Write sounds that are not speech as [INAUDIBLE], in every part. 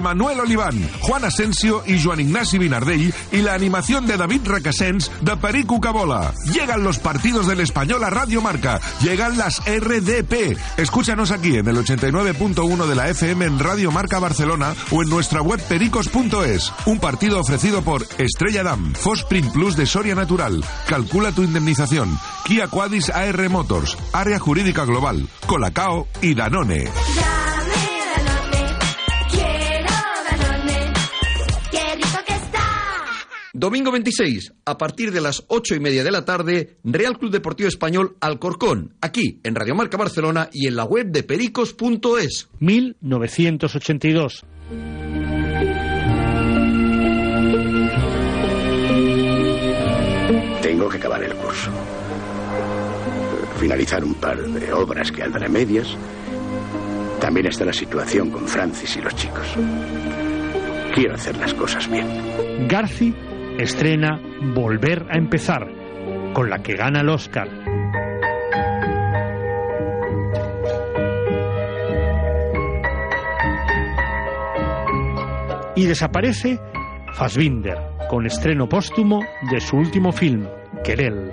Manuel Oliván, Juan Asensio y Joan Ignasi Binardell y la animación de David Requesens de Perico Cabola. Llegan los partidos del Español a Radio Marca. Llegan las RDP. Escúchanos aquí en el 89.1 de la FM en Radio Marca Barcelona o en nuestra web pericos.es. Un partido ofrecido por Estrella Damm, Fosprin Plus de Soria Natural. Calcula tu indemnización. Kia Quadis AR Motors. Área Jurídica Global. Colacao y Danone. Domingo 26, a partir de las ocho y media de la tarde, Real Club Deportivo Español Alcorcón, aquí en Radio Marca Barcelona y en la web de pericos.es. 1982. Tengo que acabar el curso. Finalizar un par de obras que andan a medias. También está la situación con Francis y los chicos. Quiero hacer las cosas bien. Garci estrena Volver a empezar, con la que gana el Oscar. Y desaparece Fassbinder, con estreno póstumo de su último film, Querel.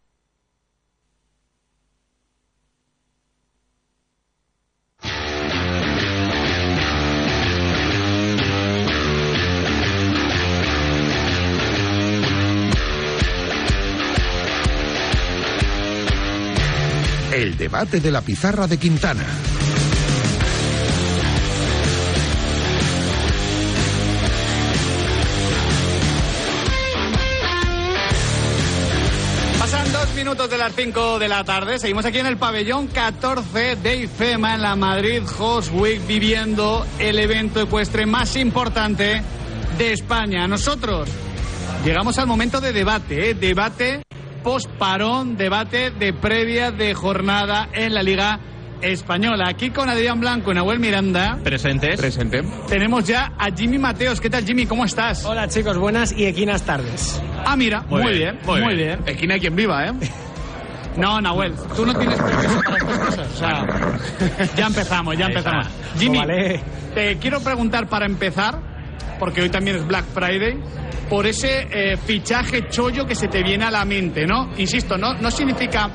El debate de la pizarra de Quintana. Pasan dos minutos de las 5 de la tarde. Seguimos aquí en el pabellón 14 de IFEMA en la Madrid Host Week viviendo el evento ecuestre más importante de España. Nosotros llegamos al momento de debate, ¿eh? debate post-parón, debate de previa de jornada en la Liga Española. Aquí con Adrián Blanco y Nahuel Miranda. Presentes. Presente. Tenemos ya a Jimmy Mateos. ¿Qué tal, Jimmy? ¿Cómo estás? Hola, chicos. Buenas y equinas tardes. Ah, mira. Muy, bien, Muy, bien. Esquina quien viva, ¿eh? No, Nahuel, tú no tienes permiso para estas cosas. O sea, ya empezamos, ya empezamos. Jimmy, te quiero preguntar para empezar, porque hoy también es Black Friday, por ese eh, fichaje chollo que se te viene a la mente, ¿no? Insisto, no, no significa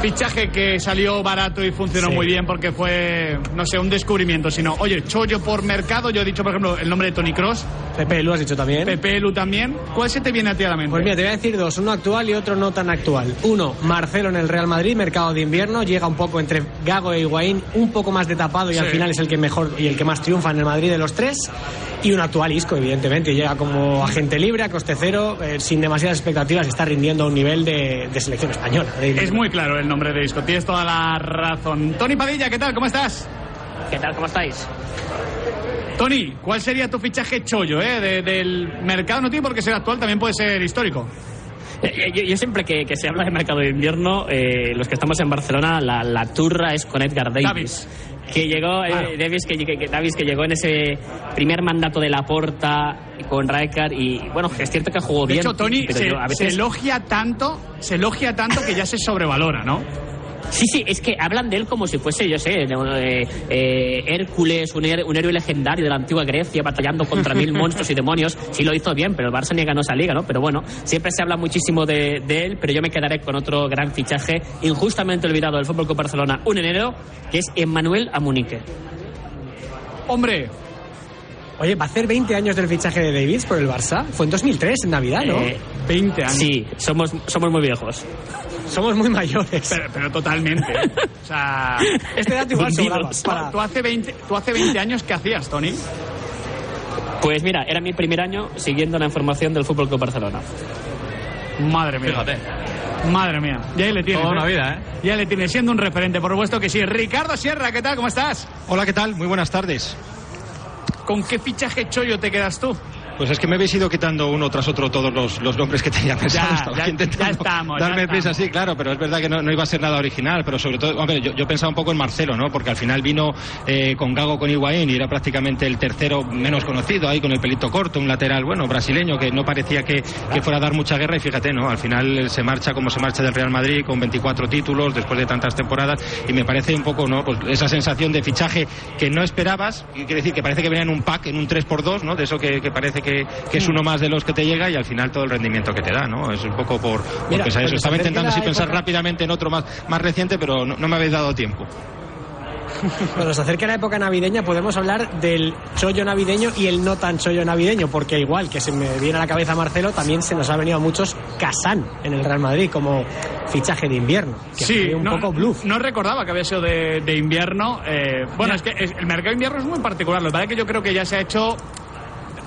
fichaje que salió barato y funcionó Sí. muy bien porque fue, no sé, un descubrimiento, sino, oye, chollo por mercado, yo he dicho, por ejemplo, el nombre de Tony Cross, Pepe, lo has dicho también. Pepe Lu también. ¿Cuál se te viene a ti a la mente? Pues mira, te voy a decir dos, uno actual y otro no tan actual. Uno, Marcelo en el Real Madrid, mercado de invierno, llega un poco entre Gago e Higuaín, un poco más de tapado y Sí. al final es el que mejor y el que más triunfa en el Madrid de los tres. Y un actual Isco, evidentemente, llega como agente libre, a coste cero, eh, sin demasiadas expectativas, está rindiendo a un nivel de, de selección española. de- Es muy claro el nombre de disco, tienes toda la razón. Tony Padilla, ¿qué tal? ¿Cómo estás? ¿Qué tal? ¿Cómo estáis? Tony, ¿cuál sería tu fichaje chollo eh, de- del mercado? No tiene por qué ser actual, también puede ser histórico. Eh, Yo, yo siempre que, que se habla de mercado de invierno, eh, los que estamos en Barcelona, la, la turra es con Edgar Davis. Davis. Que llegó, eh. Davis, que, que- que- Davis que llegó en ese primer mandato de la porta con Rijkaard y bueno, es cierto que jugó De bien. hecho, Tony pero se, yo a se veces- elogia tanto, se elogia tanto que ya se sobrevalora, ¿no? Sí, sí, es que hablan de él como si fuese, yo sé, eh, eh, Hércules, un, her- un héroe legendario de la antigua Grecia, batallando contra mil [LAUGHS] monstruos y demonios. Sí lo hizo bien, pero el Barça ni ganó esa liga, ¿no? Pero bueno, siempre se habla muchísimo de, de él, pero yo me quedaré con otro gran fichaje, injustamente olvidado del Fútbol Club Barcelona, un enero, que es Emmanuel Amunique. Hombre, Oye, ¿va a hacer 20 años del fichaje de Davis por el Barça? Fue en 2003, en Navidad, ¿no? Eh, 20 años. Sí, somos, somos muy viejos. Somos muy mayores. Pero, pero totalmente. O sea, [LAUGHS] Este dato igual sobraba. Para- tú hace 20, tú hace 20 años, ¿qué hacías, Tony? Pues mira, era mi primer año siguiendo la información del Fútbol Club Barcelona. Madre mía. Fíjate. Madre mía. Ya ahí le tienes. Toda una ¿eh? vida, ¿eh? Ya le tienes siendo un referente, por supuesto que sí. Ricardo Sierra, ¿qué tal? ¿Cómo estás? Hola, ¿qué tal? Muy buenas tardes. ¿Con qué fichaje chollo te quedas tú? Pues es que me habéis ido quitando uno tras otro todos los, los nombres que tenía [LAUGHS] pensados. Ya, ya- ya estamos, ya Darme prisa, estamos. sí, claro, pero es verdad que no, no iba a ser nada original, pero sobre todo, hombre, yo, yo pensaba un poco en Marcelo, ¿no? Porque al final vino eh, con Gago con Higuaín y era prácticamente el tercero menos conocido ahí con el pelito corto, un lateral, bueno, brasileño que no parecía que, que fuera a dar mucha guerra y fíjate, ¿no? Al final se marcha como se marcha del Real Madrid con 24 títulos después de tantas temporadas y me parece un poco, ¿no? Pues esa sensación de fichaje que no esperabas, y quiere decir que parece que venía en un pack, en un 3x2, ¿no? De eso que, que parece que, que es uno más de los que te llega y al final todo el rendimiento que te da, ¿no? Es un poco por, por Mira, pensar eso. Estaba intentando sí pensar época- rápidamente en otro más, más reciente, pero no, no me habéis dado tiempo. [LAUGHS] Cuando se acerque la época navideña podemos hablar del chollo navideño y el no tan chollo navideño, porque igual que se me viene a la cabeza Marcelo, también se nos ha venido a muchos Casán en el Real Madrid como fichaje de invierno, que Sí, fue un no, poco bluff. no recordaba que había sido de, de invierno. eh, bueno, es que es- el mercado de invierno es muy particular. Lo que pasa es que yo creo que ya se ha hecho.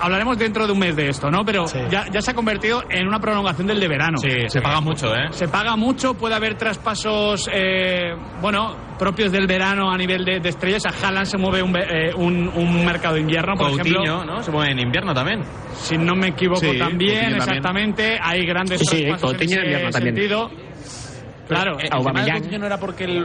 Hablaremos dentro de un mes de esto, ¿no? Pero Sí. ya, ya se ha convertido en una prolongación del de verano. Sí, se paga mucho, ¿eh? Se paga mucho, puede haber traspasos, eh, bueno, propios del verano a nivel de, de estrellas. A Haaland se mueve un, ve- eh, un, un mercado de invierno, por Coutinho, ejemplo. ¿no? Se mueve en invierno también. Si no me equivoco Sí, también, Coutinho también. exactamente. Hay grandes Sí, traspasos Coutinho en en invierno ese también. Claro, Eh, el Aubameyang. Coutinho no era porque el,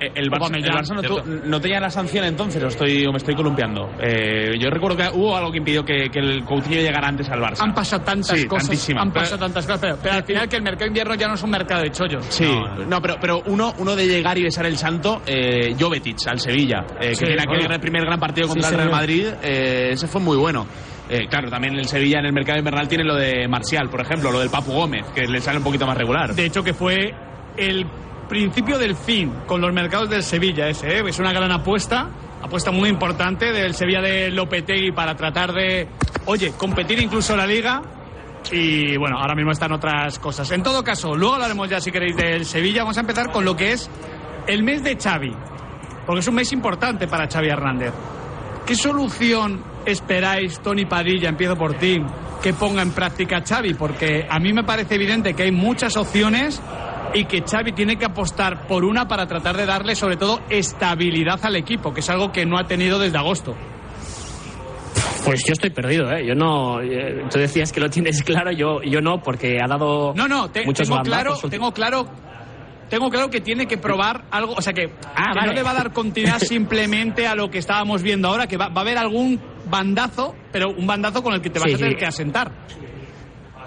el, el Barça, el Barça no, tu- no tenía la sanción entonces, o, estoy, o me estoy columpiando. Eh, yo recuerdo que hubo algo que impidió que, que el Coutinho llegara antes al Barça. Han pasado tantas Sí, cosas. tantísimas. Han Pero- pasado tantas cosas. Pero, pero al final que el mercado de invierno ya no es un mercado de chollos. Sí, no, pero, pero uno, uno de llegar y besar el santo, eh, Jovetic al Sevilla, eh, que Sí, tiene aquel bueno. primer gran partido contra Sí, el Real. Madrid, eh, ese fue muy bueno. Eh, claro, también el Sevilla en el mercado invernal tiene lo de Marcial, por ejemplo, lo del Papu Gómez, que le sale un poquito más regular. De hecho, que fue el principio del fin con los mercados del Sevilla ese. ¿eh? Es una gran apuesta. Apuesta muy importante del Sevilla de Lopetegui para tratar de, oye, competir incluso la liga. Y bueno, ahora mismo están otras cosas. En todo caso, luego hablaremos ya, si queréis, del Sevilla. Vamos a empezar con lo que es el mes de Xavi. Porque es un mes importante para Xavi Hernández. ¿Qué solución esperáis, Tony Padilla, empiezo por ti, que ponga en práctica Xavi? Porque a mí me parece evidente que hay muchas opciones y que Xavi tiene que apostar por una para tratar de darle sobre todo estabilidad al equipo, que es algo que no ha tenido desde agosto. Pues yo estoy perdido, ¿eh? Yo no. eh, Tú decías que lo tienes claro, yo, yo no, porque ha dado. No, no, te- muchos tengo claro, tengo claro, tengo claro que tiene que probar algo, o sea que, Ah, que vale. no le va a dar continuidad [LAUGHS] simplemente a lo que estábamos viendo ahora, que va, va a haber algún bandazo, pero un bandazo con el que te vas Sí, a tener sí. que asentar.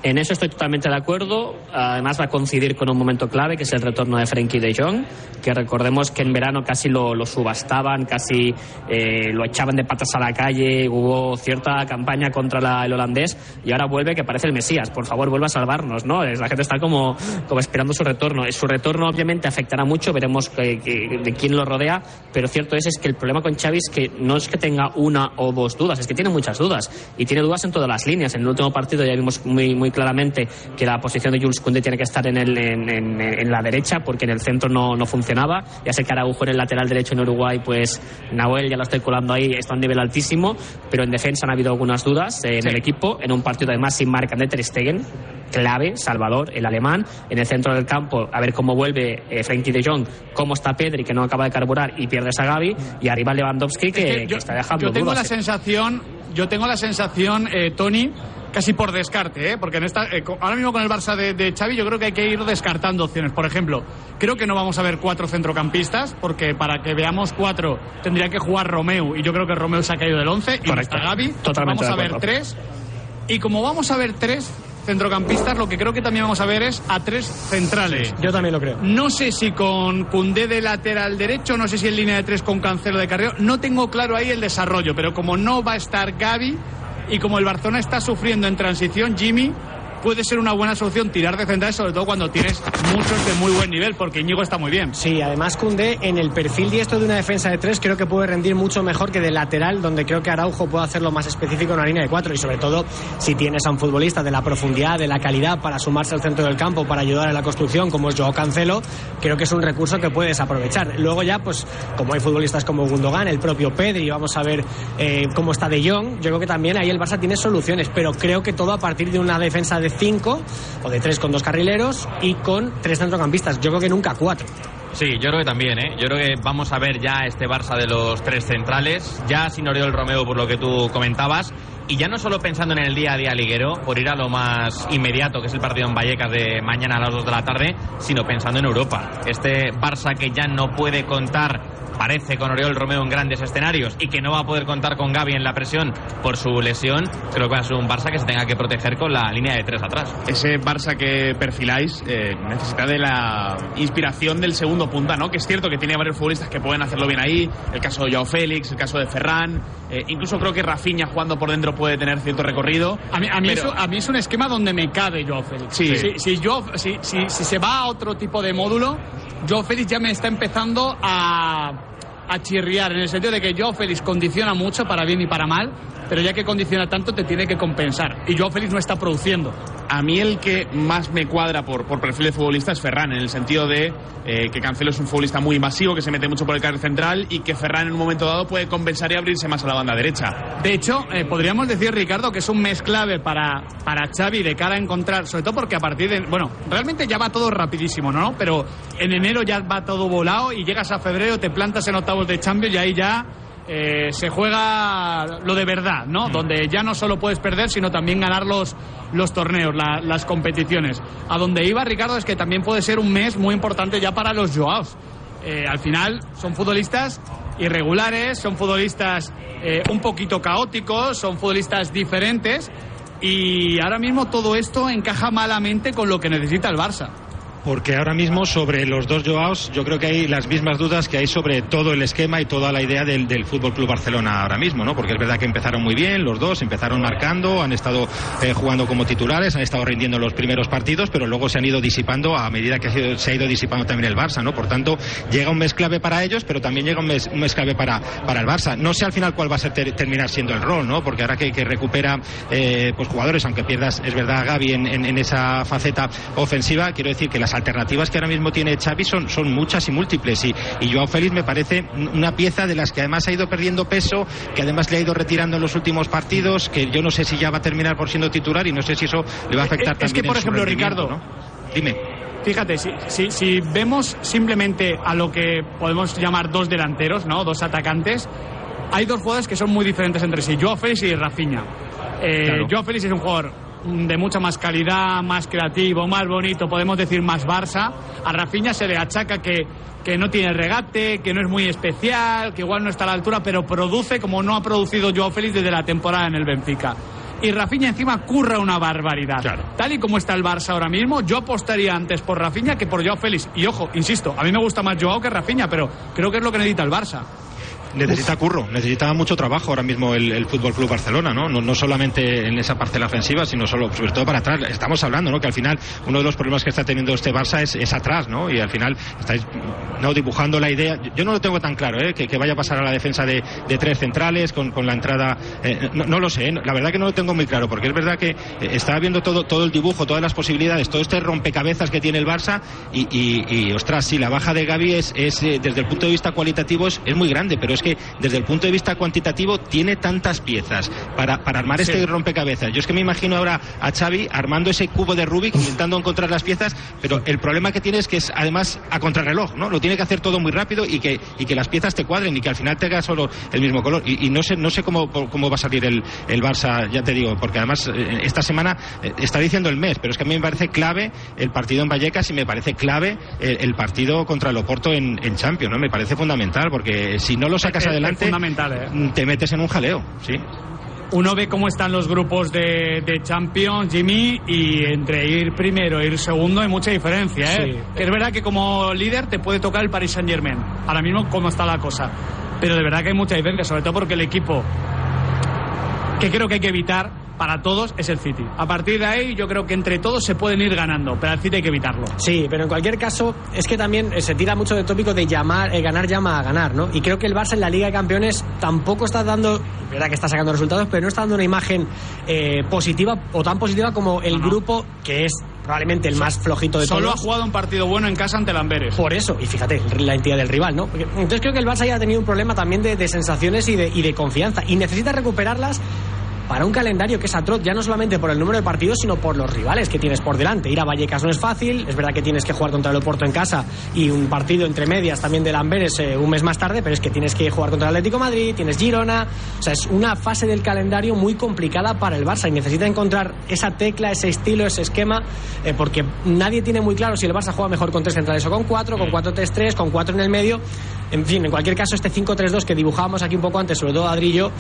En eso estoy totalmente de acuerdo. Además va a coincidir con un momento clave, que es el retorno de Frenkie de Jong, que recordemos que en verano casi lo, lo subastaban, casi eh, lo echaban de patas a la calle, hubo cierta campaña contra la- el holandés y ahora vuelve que parece el Mesías. Por favor, vuelva a salvarnos, ¿no? La gente está como, como esperando su retorno. Su retorno obviamente afectará mucho, veremos que- que- de quién lo rodea, pero cierto es, es que el problema con Xavi es que no es que tenga una o dos dudas, es que tiene muchas dudas y tiene dudas en todas las líneas. En el último partido ya vimos muy, muy claramente que la posición de Jules Koundé tiene que estar en, el, en, en- en la derecha porque en el centro no, no funcionaba. Ya sé que Araujo en el lateral derecho en Uruguay, pues Nahuel ya lo estoy colando ahí, está a un nivel altísimo, pero en defensa han habido algunas dudas eh, en el equipo, en un partido además sin marca de Ter Stegen, clave, Salvador, el alemán, en el centro del campo, a ver cómo vuelve eh, Frenkie de Jong, cómo está Pedri, que no acaba de carburar, y pierdes a Gaby, y arriba Lewandowski, que, Es que que está dejando yo tengo dudas. la sensación, yo tengo la sensación, eh, Tony, casi por descarte, ¿eh? porque en esta, eh, ahora mismo con el Barça de, de Xavi yo creo que hay que ir descartando opciones. Por ejemplo, creo que no vamos a ver cuatro centrocampistas, porque para que veamos cuatro tendría que jugar Romeo, y yo creo que Romeo se ha caído del 11, y está Gaby. Totalmente vamos a ver tres, y como vamos a ver tres centrocampistas, lo que creo que también vamos a ver es a tres centrales. Yo también lo creo. No sé si con Cundé de lateral derecho, no sé si en línea de tres con Cancelo de carrero. No tengo claro ahí el desarrollo, pero como no va a estar Gaby y como el Barcelona está sufriendo en transición, Jimmy, puede ser una buena solución tirar de centrales, sobre todo cuando tienes muchos de muy buen nivel, porque Íñigo está muy bien. Sí, además Cundé en el perfil diestro de una defensa de tres creo que puede rendir mucho mejor que de lateral, donde creo que Araujo puede hacerlo más específico en la línea de cuatro y sobre todo si tienes a un futbolista de la profundidad, de la calidad para sumarse al centro del campo, para ayudar en la construcción, como es Joao Cancelo, creo que es un recurso que puedes aprovechar. Luego ya, pues como hay futbolistas como Gundogan, el propio Pedri, vamos a ver eh, cómo está De Jong, yo creo que también ahí el Barça tiene soluciones, pero creo que todo a partir de una defensa de cinco o de tres con dos carrileros y con tres centrocampistas. Yo creo que nunca cuatro. Sí, yo creo que también, ¿eh? Yo creo que vamos a ver ya este Barça de los tres centrales, ya sin Oriol Romeo por lo que tú comentabas, y ya no solo pensando en el día a día liguero, por ir a lo más inmediato, que es el partido en Vallecas de mañana a las 2 de la tarde, sino pensando en Europa. Este Barça que ya no puede contar parece con Oriol Romeo en grandes escenarios y que no va a poder contar con Gaby en la presión por su lesión, creo que va a ser un Barça que se tenga que proteger con la línea de tres atrás. Ese Barça que perfiláis eh, necesita de la inspiración del segundo punta, ¿no? Que es cierto que tiene varios futbolistas que pueden hacerlo bien ahí, el caso de Joao Félix, el caso de Ferran, eh, incluso creo que Rafinha jugando por dentro puede tener cierto recorrido. A mí, a mí, es, a mí es un esquema donde me cabe Joao Félix. Sí. Si, si, Joao- si, si- si se va a otro tipo de módulo, Joao Félix ya me está empezando a, a chirriar, en el sentido de que Joao Félix condiciona mucho para bien y para mal, pero ya que condiciona tanto te tiene que compensar. Y Joao Félix no está produciendo. A mí el que más me cuadra por, por perfil de futbolista es Ferran, en el sentido de eh, que Cancelo es un futbolista muy invasivo, que se mete mucho por el carril central y que Ferran en un momento dado puede compensar y abrirse más a la banda derecha. De hecho, eh, podríamos decir, Ricardo, que es un mes clave para, para Xavi de cara a encontrar, sobre todo porque a partir de... Bueno, realmente ya va todo rapidísimo, ¿no? Pero en enero ya va todo volado y llegas a febrero, te plantas en octavos de Champions y ahí ya eh, se juega lo de verdad, ¿no? Donde ya no solo puedes perder, sino también ganar los, los torneos, la- las competiciones. A donde iba, Ricardo, es que también puede ser un mes muy importante ya para los Joaos. Eh, al final son futbolistas irregulares, son futbolistas eh, un poquito caóticos, son futbolistas diferentes y ahora mismo todo esto encaja malamente con lo que necesita el Barça. Porque ahora mismo sobre los dos Joaos yo creo que hay las mismas dudas que hay sobre todo el esquema y toda la idea del, del Fútbol Club Barcelona ahora mismo, ¿no? Porque es verdad que empezaron muy bien los dos, empezaron marcando, han estado eh, jugando como titulares, han estado rindiendo los primeros partidos, pero luego se han ido disipando a medida que se ha ido disipando también el Barça, ¿no? Por tanto, llega un mes clave para ellos, pero también llega un mes, un mes clave para, para el Barça. No sé al final cuál va a ser ter- terminar siendo el rol, ¿no? Porque ahora que, que recupera eh, pues jugadores, aunque pierdas, es verdad, Gaby en, en- en esa faceta ofensiva, quiero decir que las alternativas que ahora mismo tiene Xavi son, son muchas y múltiples y, y Joao Félix me parece una pieza de las que además ha ido perdiendo peso, que además le ha ido retirando en los últimos partidos, que yo no sé si ya va a terminar por siendo titular y no sé si eso le va a afectar Es que, también por en su ejemplo, Ricardo, ¿no? Dime. Fíjate, si, si, si vemos simplemente a lo que podemos llamar dos delanteros, ¿no? Dos atacantes, hay dos jugadores que son muy diferentes entre sí, Joao Félix y Rafinha. Eh, Claro. Joao Félix es un jugador de mucha más calidad, más creativo, más bonito, podemos decir más Barça. A Rafinha se le achaca que, que no tiene regate, que no es muy especial, que igual no está a la altura, pero produce como no ha producido Joao Félix desde la temporada en el Benfica. Y Rafinha encima curra una barbaridad. Tal y como está el Barça ahora mismo, yo apostaría antes por Rafinha que por Joao Félix. Y ojo, insisto, a mí me gusta más Joao que Rafinha, pero creo que es lo que necesita el Barça. Necesita curro, necesita mucho trabajo ahora mismo el, el Fútbol Club Barcelona, ¿no? ¿no? no solamente en esa parcela ofensiva, sino solo, sobre todo para atrás. Estamos hablando, ¿no? Que al final uno de los problemas que está teniendo este Barça es, es atrás, ¿no? Y al final estáis no dibujando la idea. Yo no lo tengo tan claro, ¿eh? Que, que vaya a pasar a la defensa de, de tres centrales con, con la entrada. eh, no, no lo sé, ¿eh? la verdad que no lo tengo muy claro, porque es verdad que eh, estaba viendo todo, todo el dibujo, todas las posibilidades, todo este rompecabezas que tiene el Barça y, y, y, ostras, sí, la baja de Gaby es, es desde el punto de vista cualitativo es, es muy grande, pero es que desde el punto de vista cuantitativo tiene tantas piezas para, para armar Sí. este rompecabezas. Yo es que me imagino ahora a Xavi armando ese cubo de Rubik, intentando encontrar las piezas, pero el problema que tiene es que es además a contrarreloj, ¿no? Lo tiene que hacer todo muy rápido y que, y que las piezas te cuadren y que al final tenga solo el mismo color. Y, y no sé, no sé cómo, cómo va a salir el, el Barça, ya te digo, porque además eh, esta semana eh, está diciendo el mes, pero es que a mí me parece clave el partido en Vallecas y me parece clave el, el partido contra el Oporto en, en Champions, ¿no? Me parece fundamental, porque si no lo sacas Es- es adelante, fundamental, ¿eh? mm, te metes en un jaleo, sí. Uno ve cómo están los grupos de, de Champions, Jimmy, y entre ir primero e ir segundo hay mucha diferencia. ¿eh? Sí. Que Es verdad que como líder te puede tocar el Paris Saint Germain. Ahora mismo cómo está la cosa. Pero de verdad que hay mucha diferencia, sobre todo porque el equipo que creo que hay que evitar para todos es el City. A partir de ahí yo creo que entre todos se pueden ir ganando, pero al City hay que evitarlo. Sí, pero en cualquier caso es que también eh, se tira mucho del tópico de llamar, eh, ganar llama a ganar, ¿no? Y creo que el Barça en la Liga de Campeones tampoco está dando, verdad que está sacando resultados, pero no está dando una imagen eh, positiva o tan positiva como el grupo que es probablemente el más flojito de Solo todos. ha jugado un partido bueno en casa ante el Amberes. Por eso, y fíjate, la entidad del rival, ¿no? Entonces creo que el Barça ya ha tenido un problema también de, de sensaciones y de, y de confianza. Y necesita recuperarlas para un calendario que es atroz, ya no solamente por el número de partidos, sino por los rivales que tienes por delante. Ir a Vallecas no es fácil, es verdad que tienes que jugar contra el Oporto en casa y un partido entre medias también del Amberes eh, un mes más tarde, pero es que tienes que jugar contra el Atlético de Madrid, tienes Girona, o sea, es una fase del calendario muy complicada para el Barça y necesita encontrar esa tecla, ese estilo, ese esquema, eh, porque nadie tiene muy claro si el Barça juega mejor con tres centrales o con cuatro, con 4-3-3, con cuatro en el medio. En fin, en cualquier caso, este 5-3-2 que dibujábamos aquí un poco antes, sobre todo Adri y yo,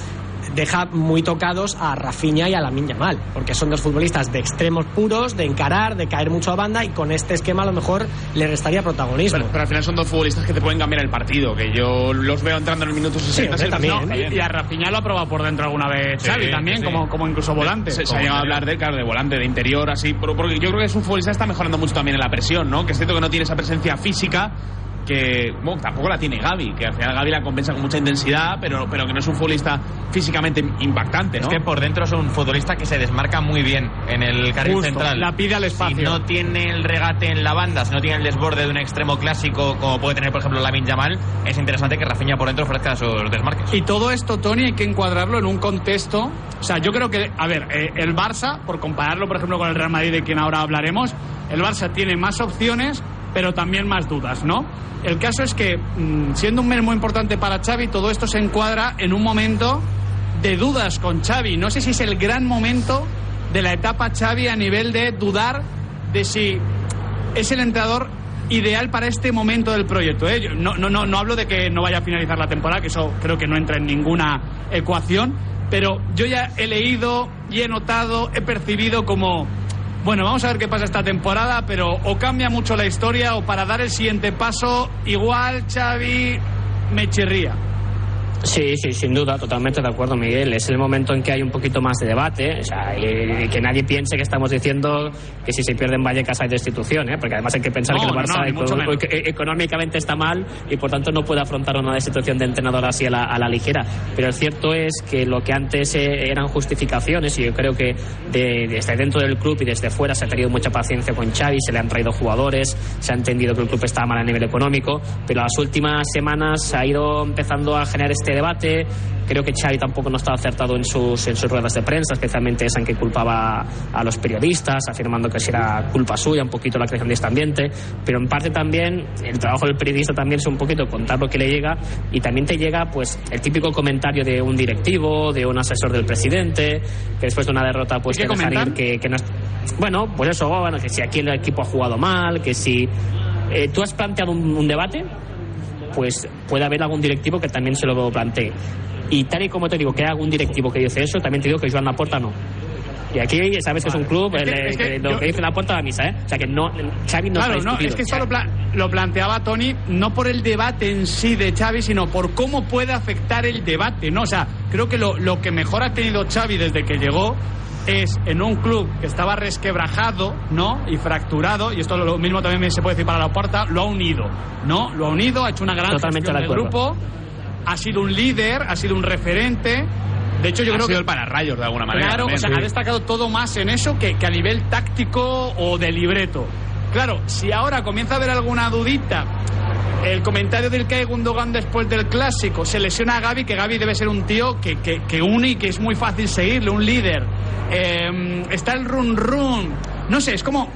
deja muy tocados a Rafinha y a Lamin Yamal, porque son dos futbolistas de extremos puros, de encarar, de caer mucho a banda y con este esquema a lo mejor le restaría protagonismo. Pero, pero al final son dos futbolistas que te pueden cambiar el partido, que yo los veo entrando en el minuto 60. hombre, también, No, Y, y a Rafinha lo ha probado por dentro alguna vez Sí, Xavi también, sí. Como, como incluso volante. Se, ha llegado a hablar de, claro, de volante, de interior, así. por- Porque yo creo que es un futbolista que está mejorando mucho también en la presión, ¿no? Que es cierto que no tiene esa presencia física que bueno, tampoco la tiene Gaby, que al final Gaby la compensa con mucha intensidad, pero, pero que no es un futbolista físicamente impactante, ¿no? Es que por dentro es un futbolista que se desmarca muy bien en el carril Justo, central. la pide al espacio. Si no tiene el regate en la banda, si no tiene el desborde de un extremo clásico como puede tener, por ejemplo, Lamin Yamal, es interesante que Rafinha por dentro ofrezca esos desmarques. Y todo esto, Tony, hay que encuadrarlo en un contexto. O sea, yo creo que, a ver, eh, el Barça, por compararlo, por ejemplo, con el Real Madrid, de quien ahora hablaremos, el Barça tiene más opciones, pero también más dudas, ¿no? El caso es que, mm, siendo un mes muy importante para Xavi, todo esto se encuadra en un momento de dudas con Xavi. No sé si es el gran momento de la etapa Xavi a nivel de dudar de si es el entrenador ideal para este momento del proyecto. ¿eh? No, no, no, no hablo de que no vaya a finalizar la temporada, que eso creo que no entra en ninguna ecuación, pero yo ya he leído y he notado, he percibido como, bueno, vamos a ver qué pasa esta temporada, pero o cambia mucho la historia o para dar el siguiente paso, igual Xavi me chirría. Sí, sí, sin duda, totalmente de acuerdo, Miguel. Es el momento en que hay un poquito más de debate, o sea, y, y que nadie piense que estamos diciendo que si se pierden Vallecas hay destitución, ¿eh? porque además hay que pensar No, que el no, Barça no, eco- económicamente está mal y por tanto no puede afrontar una destitución de entrenador así a la, a la ligera. Pero el cierto es que lo que antes eh, eran justificaciones, y yo creo que de- desde dentro del club y desde fuera se ha tenido mucha paciencia con Xavi, se le han traído jugadores, se ha entendido que el club estaba mal a nivel económico, pero las últimas semanas se ha ido empezando a generar este debate. Creo que Xavi tampoco no estaba acertado en sus, en sus ruedas de prensa, especialmente esa en que culpaba a los periodistas, afirmando que si era culpa suya un poquito la creación de este ambiente, pero en parte también el trabajo del periodista también es un poquito contar lo que le llega y también te llega pues el típico comentario de un directivo, de un asesor del presidente, que después de una derrota pues ir que, que no. Bueno, pues eso, bueno, que si aquí el equipo ha jugado mal, que si... eh, ¿Tú has planteado un, un debate? Pues puede haber algún directivo que también se lo plantee. Y tal y como te digo que hay algún directivo que dice eso, también te digo que Joan Laporta no. Y aquí sabes que es un club, Es que- el- es que que lo yo- que dice Laporta la misa, ¿eh? O sea que no, Xavi no claro, no, es que O sea, esto lo, pla- lo planteaba Tony no por el debate en sí de Xavi, sino por cómo puede afectar el debate, ¿no? O sea, creo que lo, lo que mejor ha tenido Xavi desde que llegó es en un club que estaba resquebrajado, ¿no? Y fracturado, y esto lo mismo también se puede decir para la puerta, lo ha unido, ¿no? Lo ha unido, ha hecho una gran Totalmente gestión de del grupo, ha sido un líder, ha sido un referente. De hecho, yo ha creo sido que el pararrayos de alguna manera. Claro, o también. sea, ha destacado todo más en eso que, que a nivel táctico o de libreto. Claro, si ahora comienza a haber alguna dudita, el comentario del Kai Gundogan después del clásico, se lesiona a Gaby, que Gaby debe ser un tío que, que, que une y que es muy fácil seguirle, un líder. Eh, está el run run. No sé, es como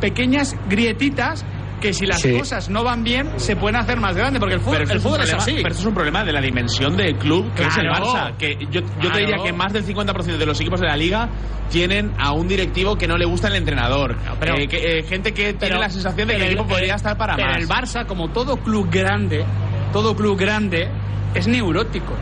pequeñas grietitas que si las Sí. cosas no van bien se pueden hacer más grandes, porque el fútbol, Pero, eso el es un fútbol es, problema, así. pero eso es un problema de la dimensión del club, que es el Claro. Barça. Que yo, yo Claro. te diría que más del 50% de los equipos de la liga tienen a un directivo que no le gusta el entrenador. pero- Eh, que, eh, gente que tiene Pero- la sensación de que pero el equipo el- podría estar para pero más. el Barça, como todo club grande, todo club grande, es neurótico.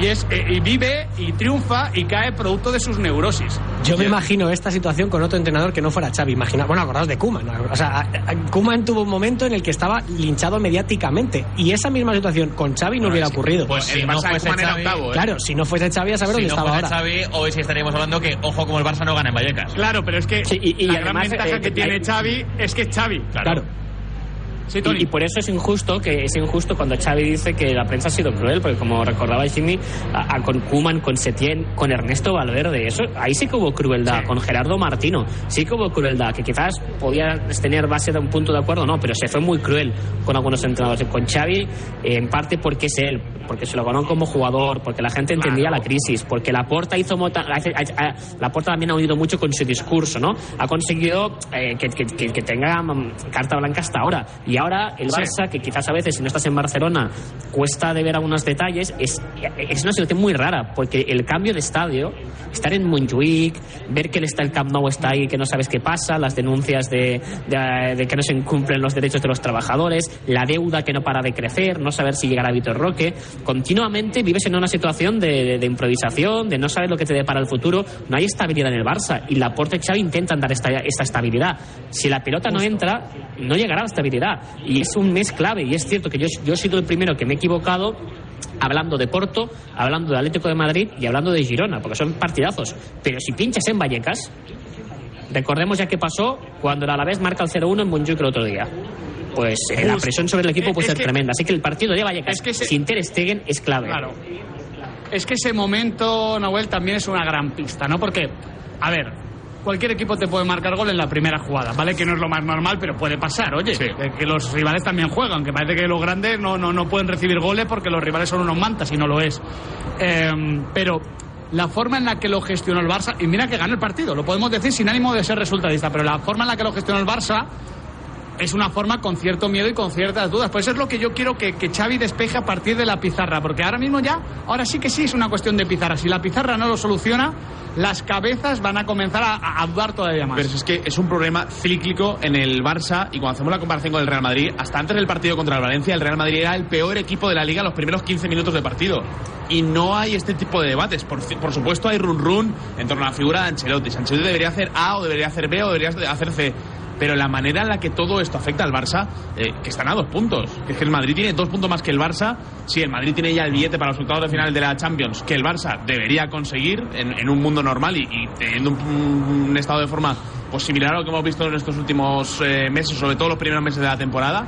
Y, es, eh, y vive y triunfa y cae producto de sus neurosis. Yo me imagino esta situación con otro entrenador que no fuera Xavi. Imagina, bueno, acordaos de Kuman. O sea, Koeman tuvo un momento en el que estaba linchado mediáticamente y esa misma situación con Xavi no hubiera ocurrido. Pues si no fuese Xavi, Claro, si no fuese Xavi a saber si dónde no estaba fuese ahora. Xavi, hoy sí estaríamos hablando que, ojo, como el Barça no gana en Vallecas. Claro, pero es que y- y la gran además, ventaja eh, que que tiene hay- Xavi es que es Xavi. Claro. Sí. Y, y por eso es injusto que es injusto cuando Xavi dice que la prensa ha sido cruel, porque como recordaba Jimmy, a- a- con Kuman, con Setién, con Ernesto Valverde, eso ahí sí que hubo crueldad, con Gerardo Martino, sí que hubo crueldad, que quizás podía tener base de un punto de acuerdo, no, pero se fue muy cruel con algunos entrenadores. Con Xavi, eh, en parte porque es él, porque se lo ganó como jugador, porque la gente entendía la crisis, porque la Porta hizo mota- la Porta también ha unido mucho con su discurso, ¿no? Ha conseguido eh, que, que- que- que tenga mm, carta blanca hasta ahora. Y ahora el Sí. Barça, que quizás a veces si no estás en Barcelona cuesta de ver algunos detalles, es, es una situación muy rara, porque el cambio de estadio, estar en Montjuic, ver que el, está, el Camp Nou está ahí, que no sabes qué pasa, las denuncias de, de- de que no se incumplen los derechos de los trabajadores, la deuda que no para de crecer, no saber si llegará Vitor Roque, continuamente vives en una situación de, improvisación, de no saber lo que te depara el futuro, no hay estabilidad en el Barça y Laporte y Xavi intentan dar esta, esta estabilidad. Si la pelota no entra, no llegará la estabilidad y es un mes clave y es cierto que yo, yo he sido el primero que me he equivocado hablando de Porto, hablando de Atlético de Madrid y hablando de Girona, porque son partidazos. Pero si pinchas en Vallecas, recordemos ya qué pasó cuando el Alavés marca el 0-1 en Montjuic el otro día. Pues eh, la presión sobre el equipo puede Es ser que- tremenda. Así que el partido de Vallecas Es que se- sin Ter Stegen es clave. Claro. Es que ese momento, Noel, también es una gran pista, ¿no? Porque, a ver, cualquier equipo te puede marcar gol en la primera jugada, ¿vale? Que no es lo más normal, pero puede pasar, oye. Que los rivales también juegan, que parece que los grandes no, no, no pueden recibir goles porque los rivales son unos mantas y no lo es. Em, pero la forma en la que lo gestionó el Barça, y mira que ganó el partido, lo podemos decir sin ánimo de ser resultadista, pero la forma en la que lo gestionó el Barça es una forma con cierto miedo y con ciertas dudas. Pues eso es lo que yo quiero que, que Xavi despeje a partir de la pizarra, porque ahora mismo ya, ahora sí que sí es una cuestión de pizarra. Si la pizarra no lo soluciona, las cabezas van a comenzar a, a dudar todavía más. Pero es que es un problema cíclico en el Barça y cuando hacemos la comparación con el Real Madrid, hasta antes del partido contra el Valencia, el Real Madrid era el peor equipo de la liga los primeros 15 minutos de partido. Y no hay este tipo de debates. Por, por supuesto hay run run en torno a la figura de Ancelotti. Ancelotti debería hacer A o debería hacer B o debería hacer C. Pero la manera en la que todo esto afecta al Barça, eh, que están a dos puntos. Que es que el Madrid tiene dos puntos más que el Barça. Sí, el Madrid tiene ya el billete para los resultados de final de la Champions, que el Barça debería conseguir en, un mundo normal y, y teniendo un, un estado de forma pues similar a lo que hemos visto en estos últimos eh, meses, sobre todo los primeros meses de la temporada.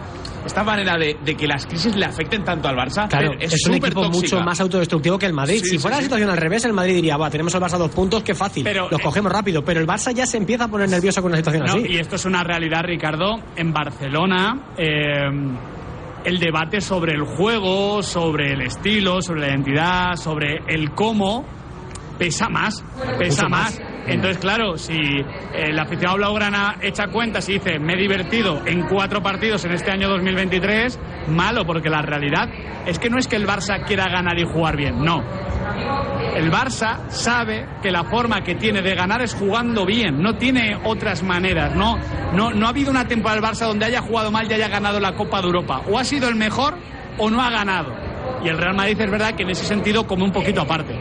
Esta manera de, de que las crisis le afecten tanto al Barça Claro, es, es, un súper equipo tóxica. mucho más autodestructivo que el Madrid. Sí, si fuera sí. la situación al revés, el Madrid diría, va, tenemos el Barça dos puntos, qué fácil, Pero, los eh, cogemos rápido. Pero el Barça ya se empieza a poner nervioso con una situación No, así. y esto es una realidad, Ricardo. En Barcelona, eh, el debate sobre el juego, sobre el estilo, sobre la identidad, sobre el cómo, pesa más, pesa más. más. Entonces, claro, si el aficionado blaugrana echa cuentas y dice, me he divertido en cuatro partidos en este año 2023, malo, porque la realidad es que no es que el Barça quiera ganar y jugar bien, no. El Barça sabe que la forma que tiene de ganar es jugando bien, no tiene otras maneras, no, no, no ha habido una temporada del Barça donde haya jugado mal y haya ganado la Copa de Europa, o ha sido el mejor o no ha ganado. Y el Real Madrid es verdad que en ese sentido come un poquito aparte.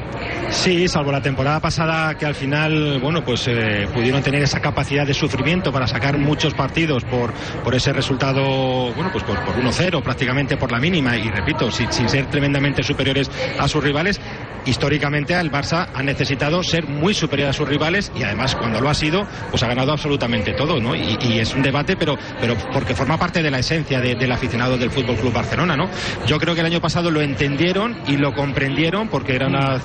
Sí, salvo la temporada pasada que al final, bueno, pues eh, pudieron tener esa capacidad de sufrimiento para sacar muchos partidos por, por ese resultado, bueno, pues por, por 1-0 prácticamente por la mínima y repito, sin, sin ser tremendamente superiores a sus rivales. Históricamente el Barça ha necesitado ser muy superior a sus rivales y además cuando lo ha sido, pues ha ganado absolutamente todo, ¿no? Y, y es un debate, pero, pero porque forma parte de la esencia de- del aficionado del Fútbol Club Barcelona, ¿no? Yo creo que el año pasado lo entendieron y lo comprendieron porque era una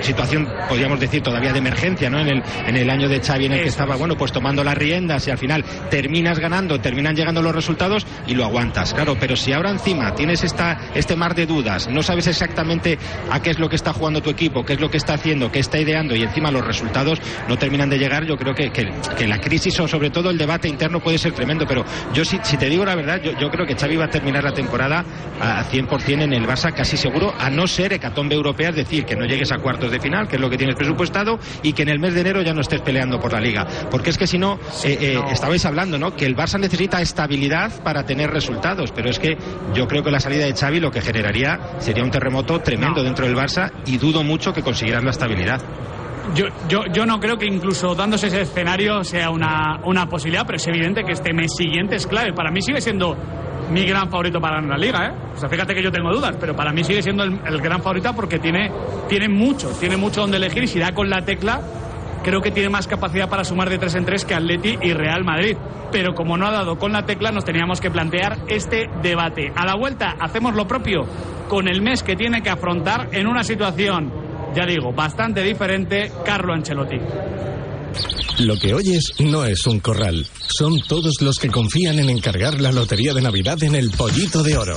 situación, podríamos decir, todavía de emergencia, ¿no? En el, en el año de Xavi en el que estaba, bueno, pues tomando las riendas y al final terminas ganando, terminan llegando los resultados y lo aguantas, claro. Pero si ahora encima tienes esta, este mar de dudas, no sabes exactamente a qué es lo que está jugando jugando tu equipo, qué es lo que está haciendo, qué está ideando y encima los resultados no terminan de llegar, yo creo que, que, la crisis o sobre todo el debate interno puede ser tremendo. Pero yo, si, si te digo la verdad, yo, yo, creo que Xavi va a terminar la temporada a 100% en el Barça casi seguro, a no ser hecatombe europea, es decir, que no llegues a cuartos de final, que es lo que tienes presupuestado, y que en el mes de enero ya no estés peleando por la liga. Porque es que si no, eh, eh, estabais hablando, ¿no? Que el Barça necesita estabilidad para tener resultados, pero es que yo creo que la salida de Xavi lo que generaría sería un terremoto tremendo dentro del Barça y dudo mucho que consiguieran la estabilidad. Yo, yo, yo no creo que incluso dándose ese escenario sea una, una posibilidad, pero es evidente que este mes siguiente es clave. Para mí sigue siendo mi gran favorito para la liga, ¿eh? O fíjate que yo tengo dudas, pero para mí sigue siendo el, el, gran favorito porque tiene, tiene mucho, tiene mucho donde elegir y si da con la tecla, creo que tiene más capacidad para sumar de tres en tres que Atleti y Real Madrid. Pero como no ha dado con la tecla, nos teníamos que plantear este debate. A la vuelta hacemos lo propio con el mes que tiene que afrontar en una situación, ya digo, bastante diferente, Carlo Ancelotti. Lo que oyes no es un corral, son todos los que confían en encargar la lotería de Navidad en el pollito de oro.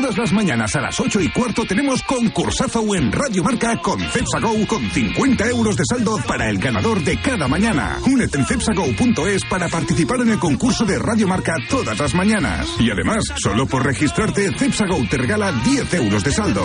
Todas las mañanas a las 8 y cuarto tenemos concursazo en Radio Marca con CepsaGo con 50 euros de saldo para el ganador de cada mañana. Únete en cepsago.es para participar en el concurso de Radio Marca todas las mañanas. Y además, solo por registrarte, CepsaGo te regala 10 euros de saldo.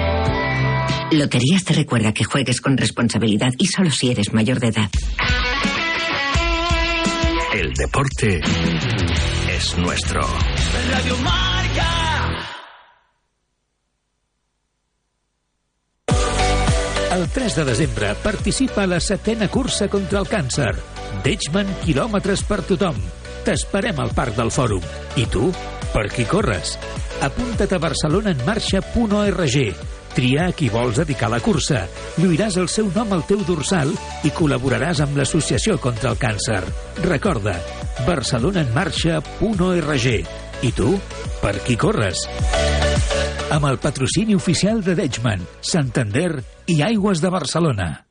Loterías te recuerda que juegues con responsabilidad y solo si eres mayor de edad. El deporte es nuestro. Radio Marca. El 3 de desembre participa a la setena cursa contra el càncer. Deichmann quilòmetres per tothom. T'esperem al Parc del Fòrum. I tu, per qui corres? Apunta't a barcelonaenmarxa.org Tria a qui vols dedicar la cursa. Lluiràs el seu nom al teu dorsal i col·laboraràs amb l'Associació contra el Càncer. Recorda, barcelonaenmarxa.org. I tu, per qui corres? Amb el patrocini oficial de Deichmann, Santander i Aigües de Barcelona.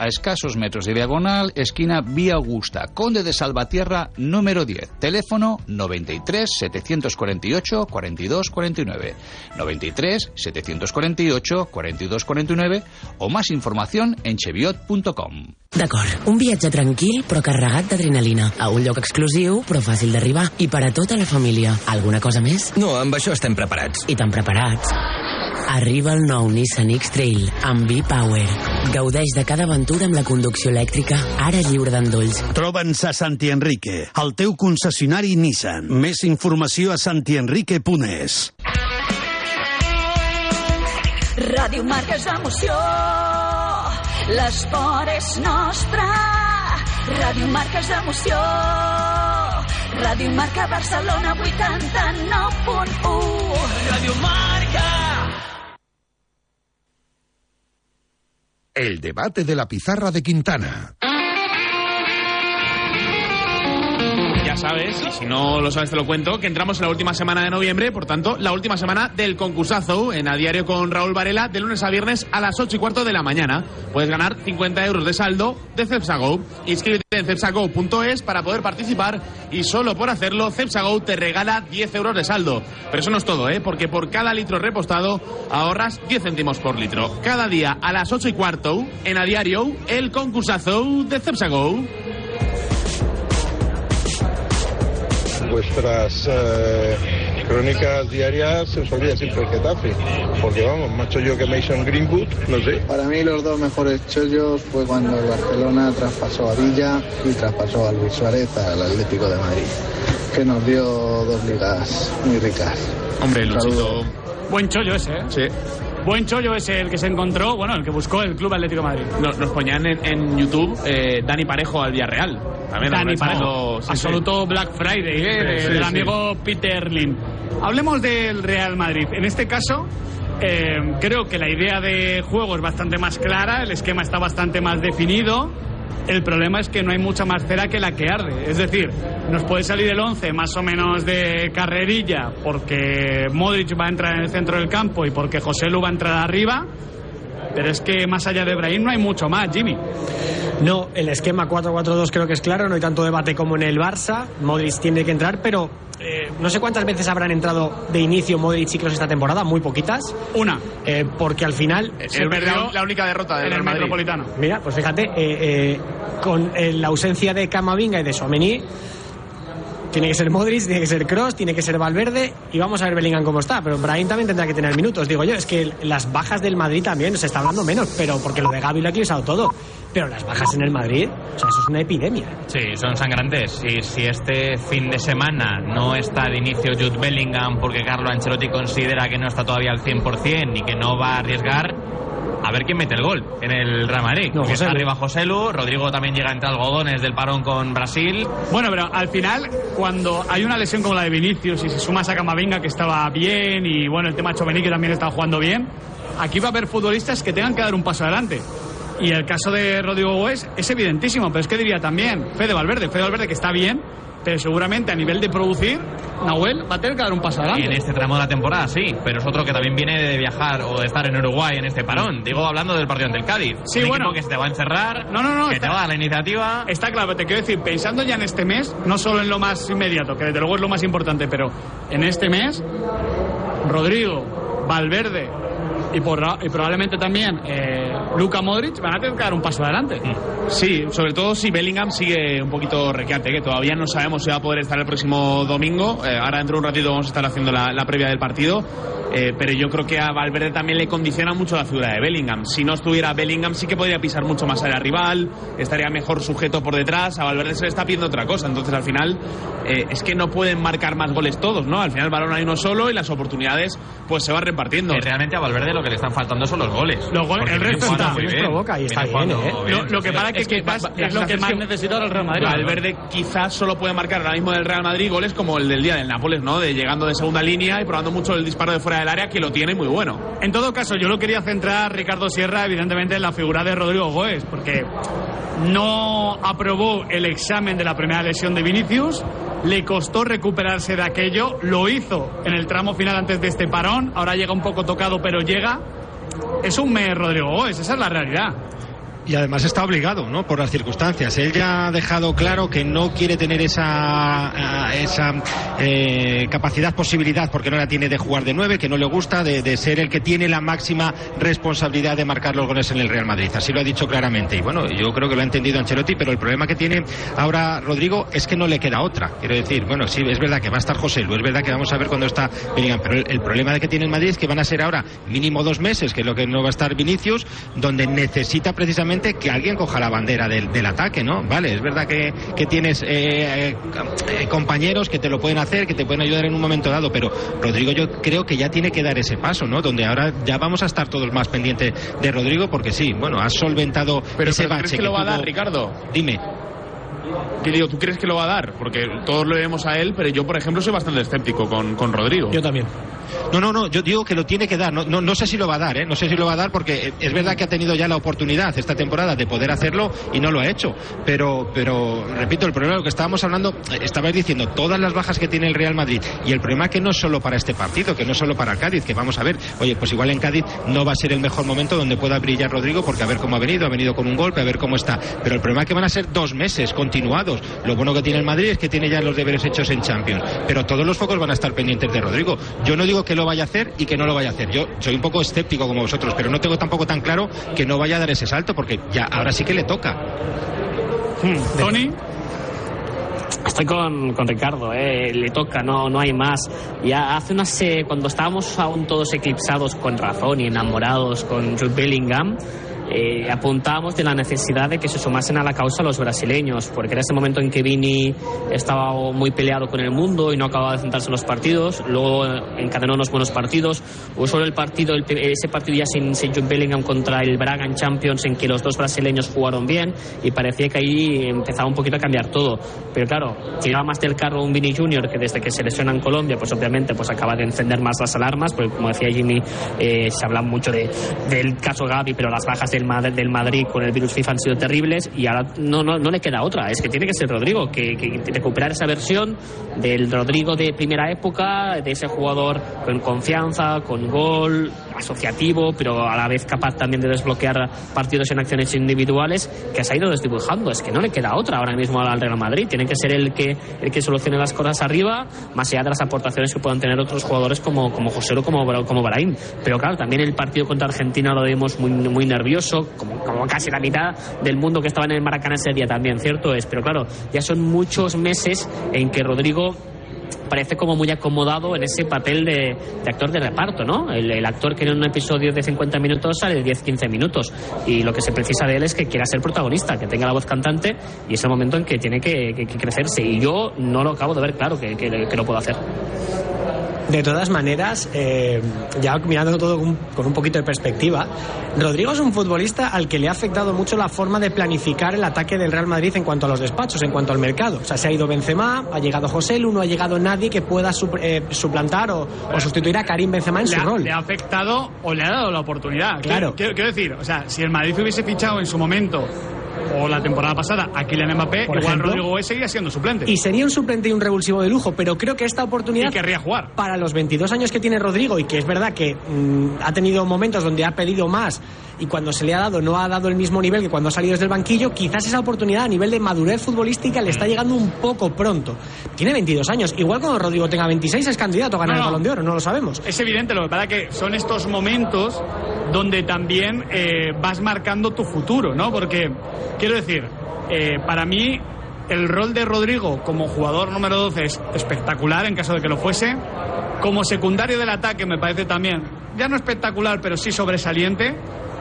a escasos metros de diagonal, esquina Vía Augusta, Conde de Salvatierra, número 10. Teléfono 93 748 42 49. 93 748 42 49 o más información en cheviot.com. D'acord, un viatge tranquil però carregat d'adrenalina. A un lloc exclusiu però fàcil d'arribar. I per a tota la família. Alguna cosa més? No, amb això estem preparats. I tan preparats. Arriba el nou Nissan X-Trail amb V-Power. Gaudeix de cada aventura amb la conducció elèctrica, ara lliure d'endolls. Troba'ns a Santi Enrique, el teu concessionari Nissan. Més informació a santienrique.es. Ràdio Marca és emoció. L'esport és nostre. Ràdio Marca és emoció. Ràdio Marca Barcelona 89.1. El debate de la pizarra de Quintana. Ya sabes, y si no lo sabes te lo cuento, que entramos en la última semana de noviembre, por tanto, la última semana del concursazo en A Diario con Raúl Varela, de lunes a viernes a las 8 y cuarto de la mañana. Puedes ganar 50 euros de saldo de Cepsago. Inscríbete en cepsago.es para poder participar y solo por hacerlo, Cepsago te regala 10 euros de saldo. Pero eso no es todo, ¿eh? Porque por cada litro repostado ahorras 10 céntimos por litro. Cada día a las 8 y cuarto, en A Diario, el concursazo de Cepsago. Vuestras eh, crónicas diarias se os olvida siempre el Getafe. Porque vamos, más chollo que Mason Greenwood, no sé. Para mí los dos mejores chollos fue cuando el Barcelona traspasó a Villa y traspasó a Luis Suárez al Atlético de Madrid, que nos dio dos ligas muy ricas. Hombre, Luchito. Buen chollo ese, ¿eh? Sí. Buen chollo ese el que se encontró, bueno, el que buscó el Club Atlético de Madrid. Nos, nos ponían en, en YouTube eh, Dani Parejo al Villarreal. También Dani Parejo, sí, sí. absoluto Black Friday, ¿eh? Sí, del sí. amigo Peter Lim. Hablemos del Real Madrid. En este caso, eh, creo que la idea de juego es bastante más clara, el esquema está bastante más definido. El problema es que no hay mucha más cera que la que arde. Es decir, nos puede salir el 11 más o menos de carrerilla porque Modric va a entrar en el centro del campo y porque José Lu va a entrar arriba. Pero es que más allá de Brahim no hay mucho más, Jimmy. No, el esquema 4-4-2 creo que es claro, no hay tanto debate como en el Barça. Modric tiene que entrar, pero eh, no sé cuántas veces habrán entrado de inicio Modric y Kroos esta temporada, muy poquitas. Una. Eh, porque al final se El- perdió la, única derrota del en el Real Madrid. Metropolitano. Mira, pues fíjate, eh, eh, con eh, la ausencia de Camavinga y de Suamení, tiene que ser Modric, tiene que ser Cross, tiene que ser Valverde y vamos a ver Bellingham cómo está. Pero Brahim también tendrá que tener minutos. Digo yo, es que las bajas del Madrid también se está hablando menos, pero porque lo de Gaby lo ha eclipsado todo. Pero las bajas en el Madrid, o sea, eso es una epidemia. Sí, son sangrantes. Y si este fin de semana no está de inicio Jude Bellingham porque Carlo Ancelotti considera que no está todavía al 100% y que no va a arriesgar, a ver quién mete el gol en el Madrid. Porque José está arriba José Lu, Rodrigo también llega entre algodones del parón con Brasil. Bueno, pero al final, cuando hay una lesión como la de Vinicius y se suma a Camavinga que estaba bien y bueno, el tema Chomení que también estaba jugando bien, aquí va a haber futbolistas que tengan que dar un paso adelante. Y el caso de Rodrigo Góez es evidentísimo, pero es que diría también Fede Valverde, Fede Valverde que está bien, pero seguramente a nivel de producir, Nahuel va a tener que dar un paso Y adelante. en este tramo de la temporada sí, pero es otro que también viene de viajar o de estar en Uruguay en este parón. Digo, hablando del partido ante el Cádiz. Sí, Un bueno. que se te va a encerrar, No, no, no, que está- te va a dar la iniciativa. Está claro, te quiero decir, pensando ya en este mes, no solo en lo más inmediato, que desde luego es lo más importante, pero en este mes, Rodrigo, Valverde y, por- y probablemente también eh, Luka Modric van a tener que dar un paso adelante. Sí, sobre todo si Bellingham sigue un poquito requeante, que todavía no sabemos si va a poder estar el próximo domingo. Eh, ahora dentro de un ratito vamos a estar haciendo la, la previa del partido. Eh, pero yo creo que a Valverde también le condiciona mucho la figura de Bellingham. Si no estuviera Bellingham sí que podría pisar mucho más al rival, estaría mejor sujeto por detrás. A Valverde se le está pidiendo otra cosa. Entonces al final eh, es que no pueden marcar más goles todos, ¿no? Al final el balón hay uno solo y las oportunidades pues se van repartiendo. Realmente a Valverde lo que le están faltando son los goles. Los goles, Porque el resto está, muy los bien. provoca y está Viene bien, jugando ¿eh? Lo- lo que pasa es que que quizás va- va- es lo que más necesita ahora el Real Madrid. Valverde quizás solo puede marcar ahora mismo del Real Madrid goles como el del día del Nápoles, ¿no? De llegando de segunda línea y probando mucho el disparo de fuera del área, que lo tiene muy bueno. En todo caso, yo lo quería centrar, Ricardo Sierra, evidentemente en la figura de Rodrigo Goes, porque no aprobó el examen de la primera lesión de Vinicius, le costó recuperarse de aquello, lo hizo en el tramo final antes de este parón, ahora llega un poco tocado, pero llega. Es un mes Rodrigo esa es la realidad. Y además está obligado, ¿no? Por las circunstancias. Él ya ha dejado claro que no quiere tener esa, a- esa eh, capacidad, posibilidad, porque no la tiene de jugar de nueve, que no le gusta, de, ser el que tiene la máxima responsabilidad de marcar los goles en el Real Madrid. Así lo ha dicho claramente. Y bueno, yo creo que lo ha entendido Ancelotti, pero el problema que tiene ahora Rodrigo es que no le queda otra. Quiero decir, bueno, sí, es verdad que va a estar José Lu, es verdad que vamos a ver cuando está Bellingham, pero el, el problema que tiene el Madrid es que van a ser ahora mínimo dos meses, que es lo que no va a estar Vinicius, donde necesita precisamente que alguien coja la bandera del, del ataque, ¿no? Vale, es verdad que, que tienes eh, eh, compañeros que te lo pueden hacer, que te pueden ayudar en un momento dado, pero Rodrigo yo creo que ya tiene que dar ese paso, ¿no? Donde ahora ya vamos a estar todos más pendientes de Rodrigo, porque sí, bueno, has solventado Pero, ese pero bache ¿crees que lo va a dar, Ricardo? Dime. Que digo, ¿tú crees que lo va a dar? Porque todos lo vemos a él, pero yo, por ejemplo, soy bastante escéptico con, con Rodrigo. Yo también. No, no, no, yo digo que lo tiene que dar. No, no, no sé si lo va a dar, ¿eh? No sé si lo va a dar porque es verdad que ha tenido ya la oportunidad esta temporada de poder hacerlo y no lo ha hecho. Pero, pero repito, el problema, lo que estábamos hablando, eh, estabais diciendo todas las bajas que tiene el Real Madrid y el problema que no es solo para este partido, que no es solo para el Cádiz, que vamos a ver, oye, pues igual en Cádiz no va a ser el mejor momento donde pueda brillar Rodrigo porque a ver cómo ha venido, ha venido con un golpe, a ver cómo está. Pero el problema es que van a ser dos meses continuados. Lo bueno que tiene el Madrid es que tiene ya los deberes hechos en Champions. Pero todos los focos van a estar pendientes de Rodrigo. Yo no digo que lo vaya a hacer y que no lo vaya a hacer. Yo soy un poco escéptico como vosotros, pero no tengo tampoco tan claro que no vaya a dar ese salto porque ya ahora sí que le toca. Tony. Estoy con, con Ricardo, eh, le toca, no, no hay más. Ya hace unas, eh, cuando estábamos aún todos eclipsados con razón y enamorados con Jude Bellingham, eh, apuntábamos de la necesidad de que se sumasen a la causa los brasileños, porque era ese momento en que Vini estaba muy peleado con el mundo y no acababa de centrarse en los partidos, luego eh, encadenó unos buenos partidos, hubo solo el partido, el- ese partido ya sin, sin Jude Bellingham contra el Braga en Champions, en que los dos brasileños jugaron bien y parecía que ahí empezaba un poquito a cambiar todo. Pero claro, tiraba más del carro un Vini Junior que desde que se lesiona en Colombia, pues obviamente pues acaba de encender más las alarmas, porque como decía Jimmy, eh, se habla mucho de, del caso Gavi, pero las bajas del, Mad- del Madrid con el virus FIFA han sido terribles y ahora no, no, no le queda otra, es que tiene que ser Rodrigo, que, recuperar esa versión del Rodrigo de primera época, de ese jugador con confianza, con gol, asociativo, pero a la vez capaz también de desbloquear partidos en acciones individuales, que se ha ido desdibujando. Es que no le queda otra ahora mismo al Real Madrid. Tiene que ser el que, el que solucione las cosas arriba, más allá de las aportaciones que puedan tener otros jugadores como, como José o como, como Brahim. Pero claro, también el partido contra Argentina lo vimos muy, muy nervioso, como, como casi la mitad del mundo que estaba en el Maracaná ese día también, cierto es. Pero claro, ya son muchos meses en que Rodrigo parece como muy acomodado en ese papel de, de actor de reparto, ¿no? El, el actor que en un episodio de 50 minutos sale de 10-15 minutos y lo que se precisa de él es que quiera ser protagonista, que tenga la voz cantante y es el momento en que tiene que, que- que crecerse y yo no lo acabo de ver claro que- que lo puedo hacer. De todas maneras, eh, ya mirando todo con, con un poquito de perspectiva, Rodrigo es un futbolista al que le ha afectado mucho la forma de planificar el ataque del Real Madrid en cuanto a los despachos, en cuanto al mercado. O sea, se ha ido Benzema, ha llegado José Lu, no ha llegado nadie que pueda eh, suplantar o, o sustituir a Karim Benzema en le su ha, rol. le ha afectado o le ha dado la oportunidad. Claro. Quiero decir, o sea, si el Madrid hubiese fichado en su momento o la temporada pasada a Kylian Mbappé, Por igual ejemplo. Rodrigo Gómez seguiría siendo suplente. Y sería un suplente y un revulsivo de lujo, pero creo que esta oportunidad. Y querría jugar. Para los 22 años que tiene Rodrigo, y que es verdad que mm, ha tenido momentos donde ha pedido más y cuando se le ha dado no ha dado el mismo nivel que cuando ha salido desde el banquillo, quizás esa oportunidad a nivel de madurez futbolística le está llegando un poco pronto. Tiene 22 años. Igual cuando Rodrigo tenga 26 es candidato a ganar No, no. el balón de oro, no lo sabemos. Es evidente, lo que pasa es que son estos momentos donde también eh, vas marcando tu futuro, ¿no? Porque, quiero decir, eh, para mí el rol de Rodrigo como jugador número 12 es espectacular en caso de que lo fuese. Como secundario del ataque me parece también, ya no espectacular, pero sí sobresaliente.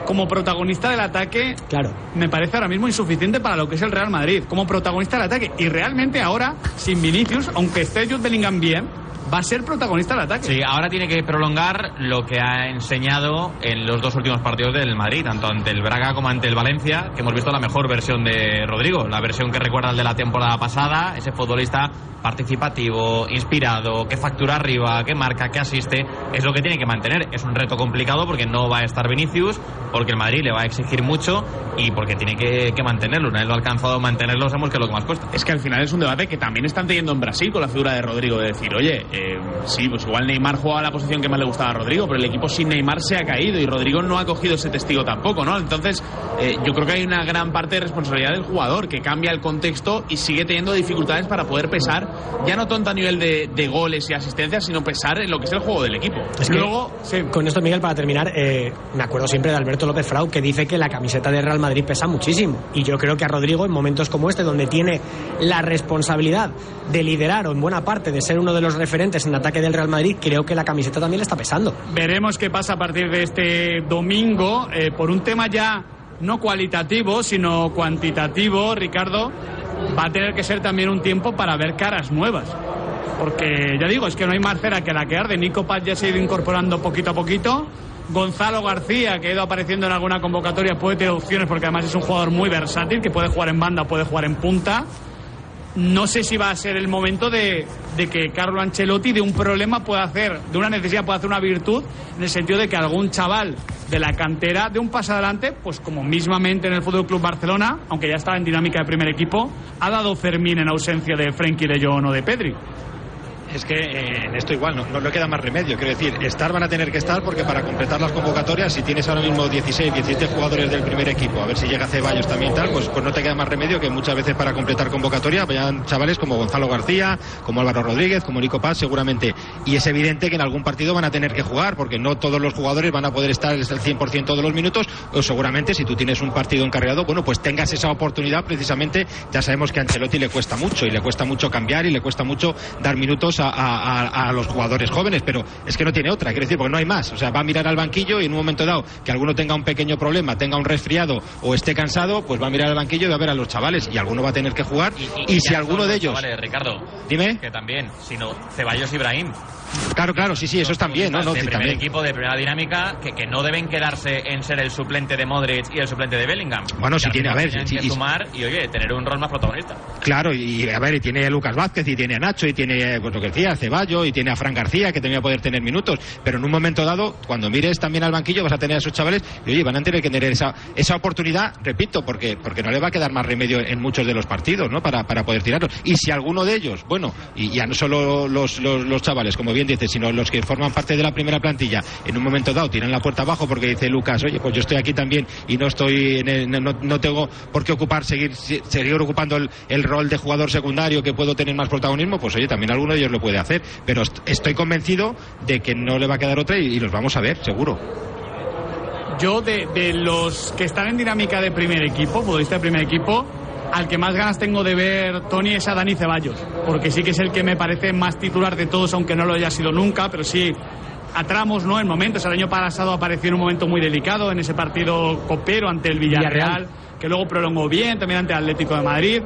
Como protagonista del ataque, claro. me parece ahora mismo insuficiente para lo que es el Real Madrid. Como protagonista del ataque. Y realmente ahora, sin Vinicius, aunque esté Jude Bellingham bien, va a ser protagonista del ataque. Sí, ahora tiene que prolongar lo que ha enseñado en los dos últimos partidos del Madrid, tanto ante el Braga como ante el Valencia, que hemos visto la mejor versión de Rodrigo, la versión que recuerda al de la temporada pasada, ese futbolista participativo, inspirado, que factura arriba, que marca, que asiste, es lo que tiene que mantener. Es un reto complicado porque no va a estar Vinicius, porque el Madrid le va a exigir mucho y porque tiene que, que mantenerlo. Una vez lo ha alcanzado mantenerlo, sabemos que es lo que más cuesta. Es que al final es un debate que también están teniendo en Brasil con la figura de Rodrigo, de decir, oye, eh, sí, pues igual Neymar jugaba la posición que más le gustaba a Rodrigo, pero el equipo sin Neymar se ha caído y Rodrigo no ha cogido ese testigo tampoco, ¿no? Entonces, eh, yo creo que hay una gran parte de responsabilidad del jugador que cambia el contexto y sigue teniendo dificultades para poder pesar, ya no tanto a nivel de, de goles y asistencias, sino pesar en lo que es el juego del equipo. Es que, Luego, con esto, Miguel, para terminar, eh, me acuerdo siempre de Alberto López Frau, que dice que la camiseta de Real Madrid pesa muchísimo. Y yo creo que a Rodrigo, en momentos como este, donde tiene la responsabilidad de liderar o en buena parte de ser uno de los referentes en ataque del Real Madrid, creo que la camiseta también le está pesando. Veremos qué pasa a partir de este domingo eh, por un tema ya no cualitativo, sino cuantitativo, Ricardo. Va a tener que ser también un tiempo para ver caras nuevas. Porque ya digo, es que no hay más cera que la que arde. Nico Paz ya se ha ido incorporando poquito a poquito. Gonzalo García, que ha ido apareciendo en alguna convocatoria, puede tener opciones porque además es un jugador muy versátil, que puede jugar en banda puede jugar en punta. No sé si va a ser el momento de, de, que Carlo Ancelotti de un problema pueda hacer, de una necesidad pueda hacer una virtud, en el sentido de que algún chaval de la cantera de un paso adelante, pues como mismamente en el Fútbol Club Barcelona, aunque ya estaba en dinámica de primer equipo, ha dado Fermín en ausencia de Frenkie de Jong o de Pedri es que eh, en esto igual no, no, le queda más remedio. Quiero decir, estar van a tener que estar porque para completar las convocatorias, si tienes ahora mismo 16, 17 jugadores del primer equipo, a ver si llega Ceballos también tal, pues, pues no te queda más remedio que muchas veces para completar convocatoria vayan chavales como Gonzalo García, como Álvaro Rodríguez, como Nico Paz, seguramente. Y es evidente que en algún partido van a tener que jugar porque no todos los jugadores van a poder estar el 100% de los minutos o seguramente si tú tienes un partido encargado, bueno, pues tengas esa oportunidad precisamente. Ya sabemos que a Ancelotti le cuesta mucho y le cuesta mucho cambiar y le cuesta mucho dar minutos a, a, a, los jugadores jóvenes, pero es que no tiene otra, quiero decir, porque no hay más. O sea, va a mirar al banquillo y en un momento dado que alguno tenga un pequeño problema, tenga un resfriado o esté cansado, pues va a mirar al banquillo y va a ver a los chavales y alguno va a tener que jugar. Y, y, y si alguno de ellos. Vale, Ricardo. Dime. Que también, sino Ceballos Ibrahim. Claro, claro, sí, sí, eso es también, ¿no? no de sí, primer también. equipo de primera dinámica que, que, no deben quedarse en ser el suplente de Modric y el suplente de Bellingham. Bueno, si tiene, a ver, tienen si, que sumar y oye, tener un rol más protagonista. Claro, y a ver, y tiene a Lucas Vázquez, y tiene a Nacho, y tiene, pues lo que decía, Ceballo, y tiene a Fran García, que tenía poder tener minutos. Pero en un momento dado, cuando mires también al banquillo, vas a tener a esos chavales, y oye, van a tener que tener esa, esa oportunidad, repito, porque, porque no le va a quedar más remedio en muchos de los partidos, ¿no? Para, para poder tirarlos. Y si alguno de ellos, bueno, y ya no solo los, los, los chavales, como bien dices, sino los que forman parte de la primera plantilla, en un momento dado tiran la puerta abajo porque dice Lucas, oye, pues yo estoy aquí también y no estoy, en el, no, no, tengo por qué ocupar, seguir, seguir ocupando el, el, rol de jugador secundario que puedo tener más protagonismo, pues oye, también alguno de ellos lo puede hacer. Pero estoy convencido de que no le va a quedar otra y, y los vamos a ver, seguro. Yo, de, de, los que están en dinámica de primer equipo, futbolista de primer equipo, al que más ganas tengo de ver, Tony, es a Dani Ceballos, porque sí que es el que me parece más titular de todos, aunque no lo haya sido nunca, pero sí a tramos, ¿no? En momentos. El año pasado apareció en un momento muy delicado en ese partido copero ante el Villarreal, Villarreal. que luego prolongó bien, también ante el Atlético de Madrid.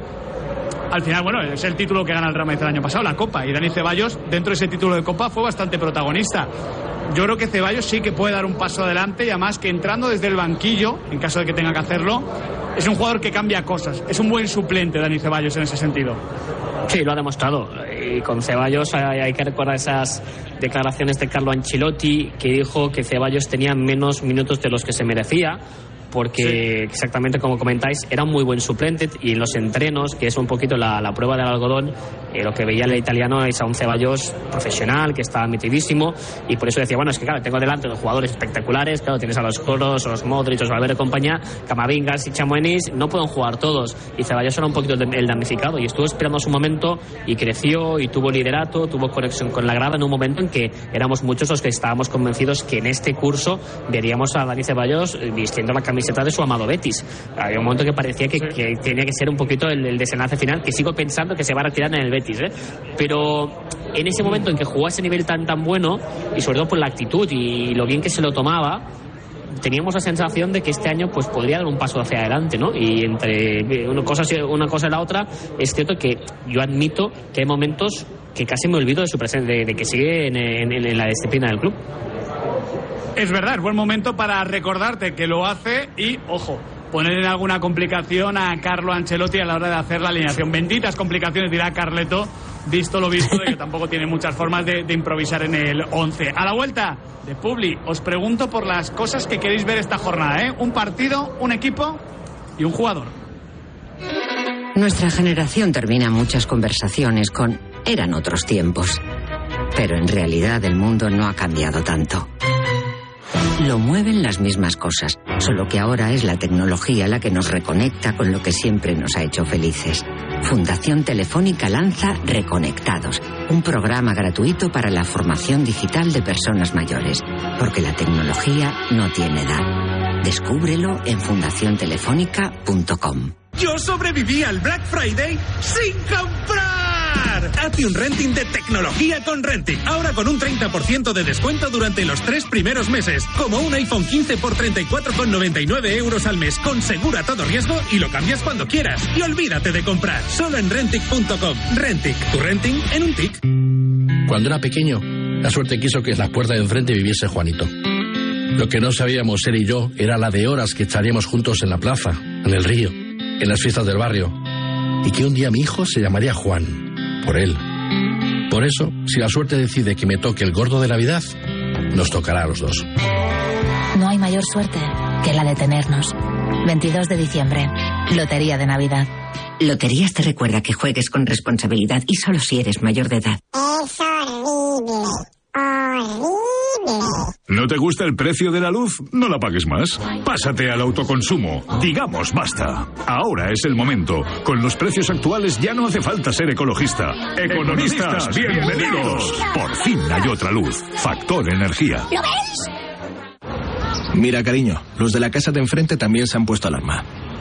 Al final, bueno, es el título que gana el Real Madrid el año pasado, la Copa. Y Dani Ceballos, dentro de ese título de Copa, fue bastante protagonista. Yo creo que Ceballos sí que puede dar un paso adelante y además que entrando desde el banquillo, en caso de que tenga que hacerlo, es un jugador que cambia cosas. Es un buen suplente Dani Ceballos en ese sentido. Sí, lo ha demostrado. Y con Ceballos hay, hay, que recordar esas declaraciones de Carlo Ancelotti que dijo que Ceballos tenía menos minutos de los que se merecía porque sí. exactamente como comentáis era un muy buen suplente y en los entrenos que es un poquito la, la prueba del algodón eh, lo que veía el italiano es a un Ceballos profesional que está metidísimo y por eso decía bueno es que claro tengo delante dos jugadores espectaculares claro tienes a los Coros, a los Modric, los Valverde compañía Camavingas y Chamoenis no pueden jugar todos y Ceballos era un poquito el damnificado y estuvo esperando su momento y creció y tuvo liderato tuvo conexión con la grada en un momento en que éramos muchos los que estábamos convencidos que en este curso veríamos a Dani Ceballos vistiendo la camiseta de su amado Betis. Había un momento que parecía que, que tenía que ser un poquito el, el, desenlace final, que sigo pensando que se va a retirar en el Betis, ¿eh? Pero en ese momento en que jugó a ese nivel tan tan bueno, y sobre todo por la actitud y lo bien que se lo tomaba, teníamos la sensación de que este año pues podría dar un paso hacia adelante, ¿no? Y entre una cosa, una cosa y la otra, es cierto que yo admito que hay momentos que casi me olvido de su presencia, de, de que sigue en, en, en la disciplina del club. Es verdad, es buen momento para recordarte que lo hace y, ojo, poner en alguna complicación a Carlo Ancelotti a la hora de hacer la alineación. Benditas complicaciones, dirá Carleto, visto lo visto, de que tampoco tiene muchas formas de, de improvisar en el 11. A la vuelta de Publi, os pregunto por las cosas que queréis ver esta jornada, ¿eh? Un partido, un equipo y un jugador. Nuestra generación termina muchas conversaciones con eran otros tiempos. Pero en realidad el mundo no ha cambiado tanto. Lo mueven las mismas cosas, solo que ahora es la tecnología la que nos reconecta con lo que siempre nos ha hecho felices. Fundación Telefónica lanza Reconectados, un programa gratuito para la formación digital de personas mayores, porque la tecnología no tiene edad. Descúbrelo en fundaciontelefónica.com. Yo sobreviví al Black Friday sin comprar. Hazte un renting de tecnología con Rentic. Ahora con un 30% de descuento durante los tres primeros meses. Como un iPhone 15 por 34,99 euros al mes. Con segura todo riesgo y lo cambias cuando quieras. Y olvídate de comprar. Solo en Rentic.com. Rentic. Tu renting en un tic. Cuando era pequeño, la suerte quiso que en las puertas de enfrente viviese Juanito. Lo que no sabíamos él y yo era la de horas que echaríamos juntos en la plaza, en el río, en las fiestas del barrio y que un día mi hijo se llamaría Juan, por él. Por eso, si la suerte decide que me toque el gordo de Navidad, nos tocará a los dos. No hay mayor suerte que la de tenernos. 22 de diciembre, Lotería de Navidad. Loterías te recuerda que juegues con responsabilidad y solo si eres mayor de edad. Es horrible. Horrible. ¿No te gusta el precio de la luz? No la pagues más. Pásate al autoconsumo. Digamos basta. Ahora es el momento. Con los precios actuales ya no hace falta ser ecologista. Economistas, bienvenidos. Por fin hay otra luz. Factor energía. ¿Lo ves? Mira, cariño, los de la casa de enfrente también se han puesto alarma.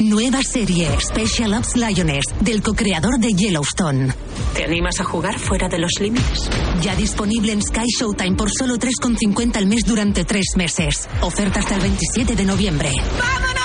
Nueva serie Special Ops Lioness del co-creador de Yellowstone. ¿Te animas a jugar fuera de los límites? Ya disponible en Sky Showtime por solo 3,50 al mes durante tres meses. Oferta hasta el 27 de noviembre. ¡Vámonos!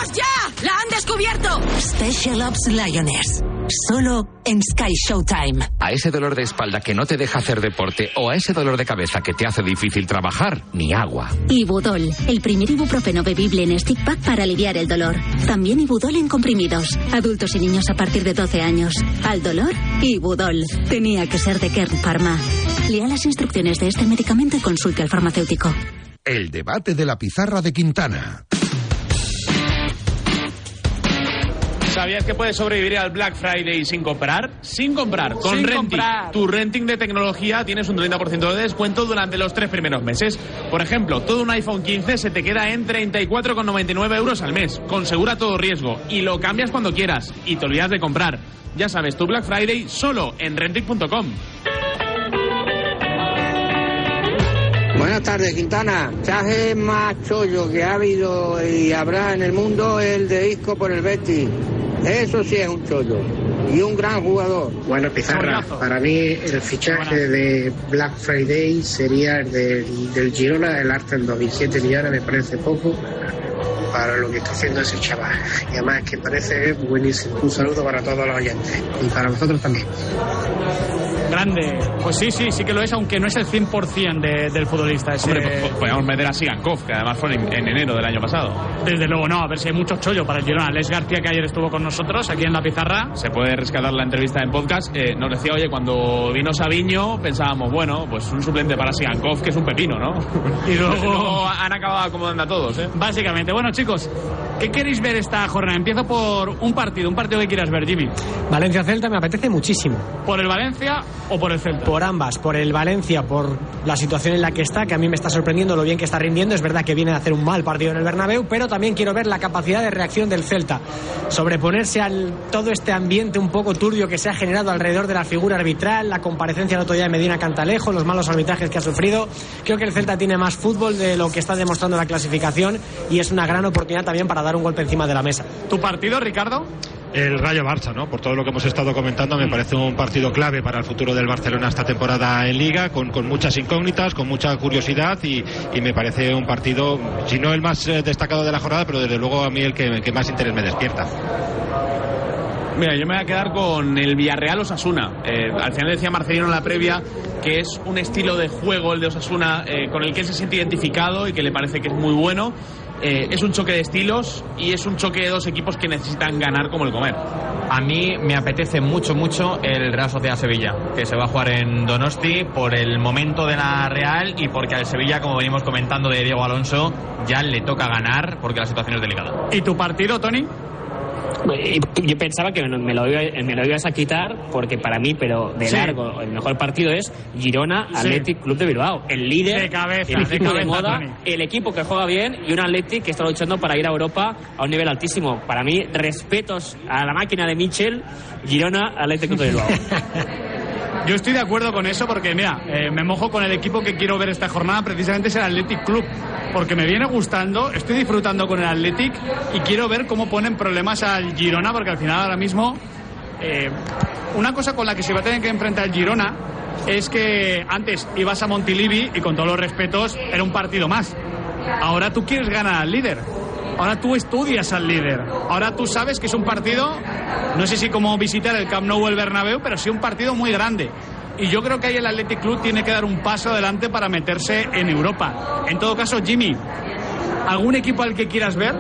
¡La han descubierto! Special Ops Lioness. Solo en Sky Showtime. A ese dolor de espalda que no te deja hacer deporte o a ese dolor de cabeza que te hace difícil trabajar, ni agua. Ibudol, el primer ibuprofeno bebible en stick pack para aliviar el dolor. También Ibudol en comprimidos. Adultos y niños a partir de 12 años. Al dolor, Ibudol. Tenía que ser de Kern Pharma. Lea las instrucciones de este medicamento y consulte al farmacéutico. El debate de la pizarra de Quintana. ¿Sabías que puedes sobrevivir al Black Friday sin comprar? Sin comprar. Con Sin Renting. comprar. Tu renting de tecnología tienes un 30% de descuento durante los tres primeros meses. Por ejemplo, todo un iPhone 15 se te queda en 34,99 euros al mes, con segura todo riesgo. Y lo cambias cuando quieras. Y te olvidas de comprar. Ya sabes, tu Black Friday solo en renting.com. Buenas tardes, Quintana. Chaje más chollo que ha habido y habrá en el mundo es el de Isco por el Betis. Eso sí es un chollo. Y un gran jugador. Bueno, Pizarra, para mí el fichaje de Black Friday sería el del, del Girona, el Arten 2007 millones, me parece poco para lo que está haciendo ese chaval. Y además que parece buenísimo. Un saludo para todos los oyentes y para vosotros también. Grande. Pues sí, sí, sí que lo es, aunque no es el 100% de- del futbolista. ese- Hombre, po- po- podemos meter a Sigankov, que además fue en, en enero del año pasado. Desde luego no, a ver si hay mucho chollo para el Girona. Les García, que ayer estuvo con nosotros aquí en la pizarra. Se puede rescatar la entrevista en podcast. Eh, nos decía, oye, cuando vino Sabiño, pensábamos, bueno, pues un suplente para Sigankov, que es un pepino, ¿no? Y luego- [LAUGHS] han acabado acomodando a todos, ¿eh? Básicamente. Bueno, chicos, ¿qué queréis ver esta jornada? Empiezo por un partido, un partido que quieras ver, Jimmy. Valencia-Celta me apetece muchísimo. ¿Por el Valencia o por el Celta? Por ambas, por el Valencia, por la situación en la que está, que a mí me está sorprendiendo lo bien que está rindiendo. Es verdad que viene a hacer un mal partido en el Bernabéu, pero también quiero ver la capacidad de reacción del Celta. Sobreponerse al todo este ambiente un poco turbio que se ha generado alrededor de la figura arbitral, la comparecencia el otro día de Medina Cantalejo, los malos arbitrajes que ha sufrido. Creo que el Celta tiene más fútbol de lo que está demostrando la clasificación y es una gran oportunidad también para dar un golpe encima de la mesa. ¿Tu partido, Ricardo? El Rayo Barça, ¿no? Por todo lo que hemos estado comentando, me parece un partido clave para el futuro del Barcelona esta temporada en Liga, con, con muchas incógnitas, con mucha curiosidad y, y me parece un partido, si no el más eh, destacado de la jornada, pero desde luego a mí el que, que más interés me despierta. Mira, yo me voy a quedar con el Villarreal Osasuna. Eh, al final decía Marcelino en la previa que es un estilo de juego el de Osasuna eh, con el que él se siente identificado y que le parece que es muy bueno. Eh, es un choque de estilos y es un choque de dos equipos que necesitan ganar como el comer. A mí me apetece mucho, mucho el Real Sociedad Sevilla, que se va a jugar en Donosti por el momento de la Real y porque al Sevilla, como venimos comentando de Diego Alonso, ya le toca ganar porque la situación es delicada. ¿Y tu partido, Tony? Eh, Yo pensaba que me lo, iba- me lo ibas a quitar porque para mí, pero de Sí. largo, el mejor partido es Girona Sí. Athletic Club de Bilbao. El líder, De cabeza, el equipo de, cabeza, moda, Tony. el equipo que juega bien y un Athletic que está luchando para ir a Europa a un nivel altísimo. Para mí, respetos a la máquina de Michel, Girona Athletic Club de Bilbao. [LAUGHS] Yo estoy de acuerdo con eso porque, mira, eh, me mojo con el equipo que quiero ver esta jornada, precisamente es el Athletic Club. Porque me viene gustando, estoy disfrutando con el Athletic y quiero ver cómo ponen problemas al Girona, porque al final ahora mismo eh, una cosa con la que se va a tener que enfrentar el Girona es que antes ibas a Montilivi y con todos los respetos era un partido más. Ahora tú quieres ganar al líder. Ahora tú estudias al líder. Ahora tú sabes que es un partido, no sé si como visitar el Camp Nou el Bernabéu, pero sí un partido muy grande. Y yo creo que ahí el Athletic Club tiene que dar un paso adelante para meterse en Europa. En todo caso, Jimmy, ¿algún equipo al que quieras ver?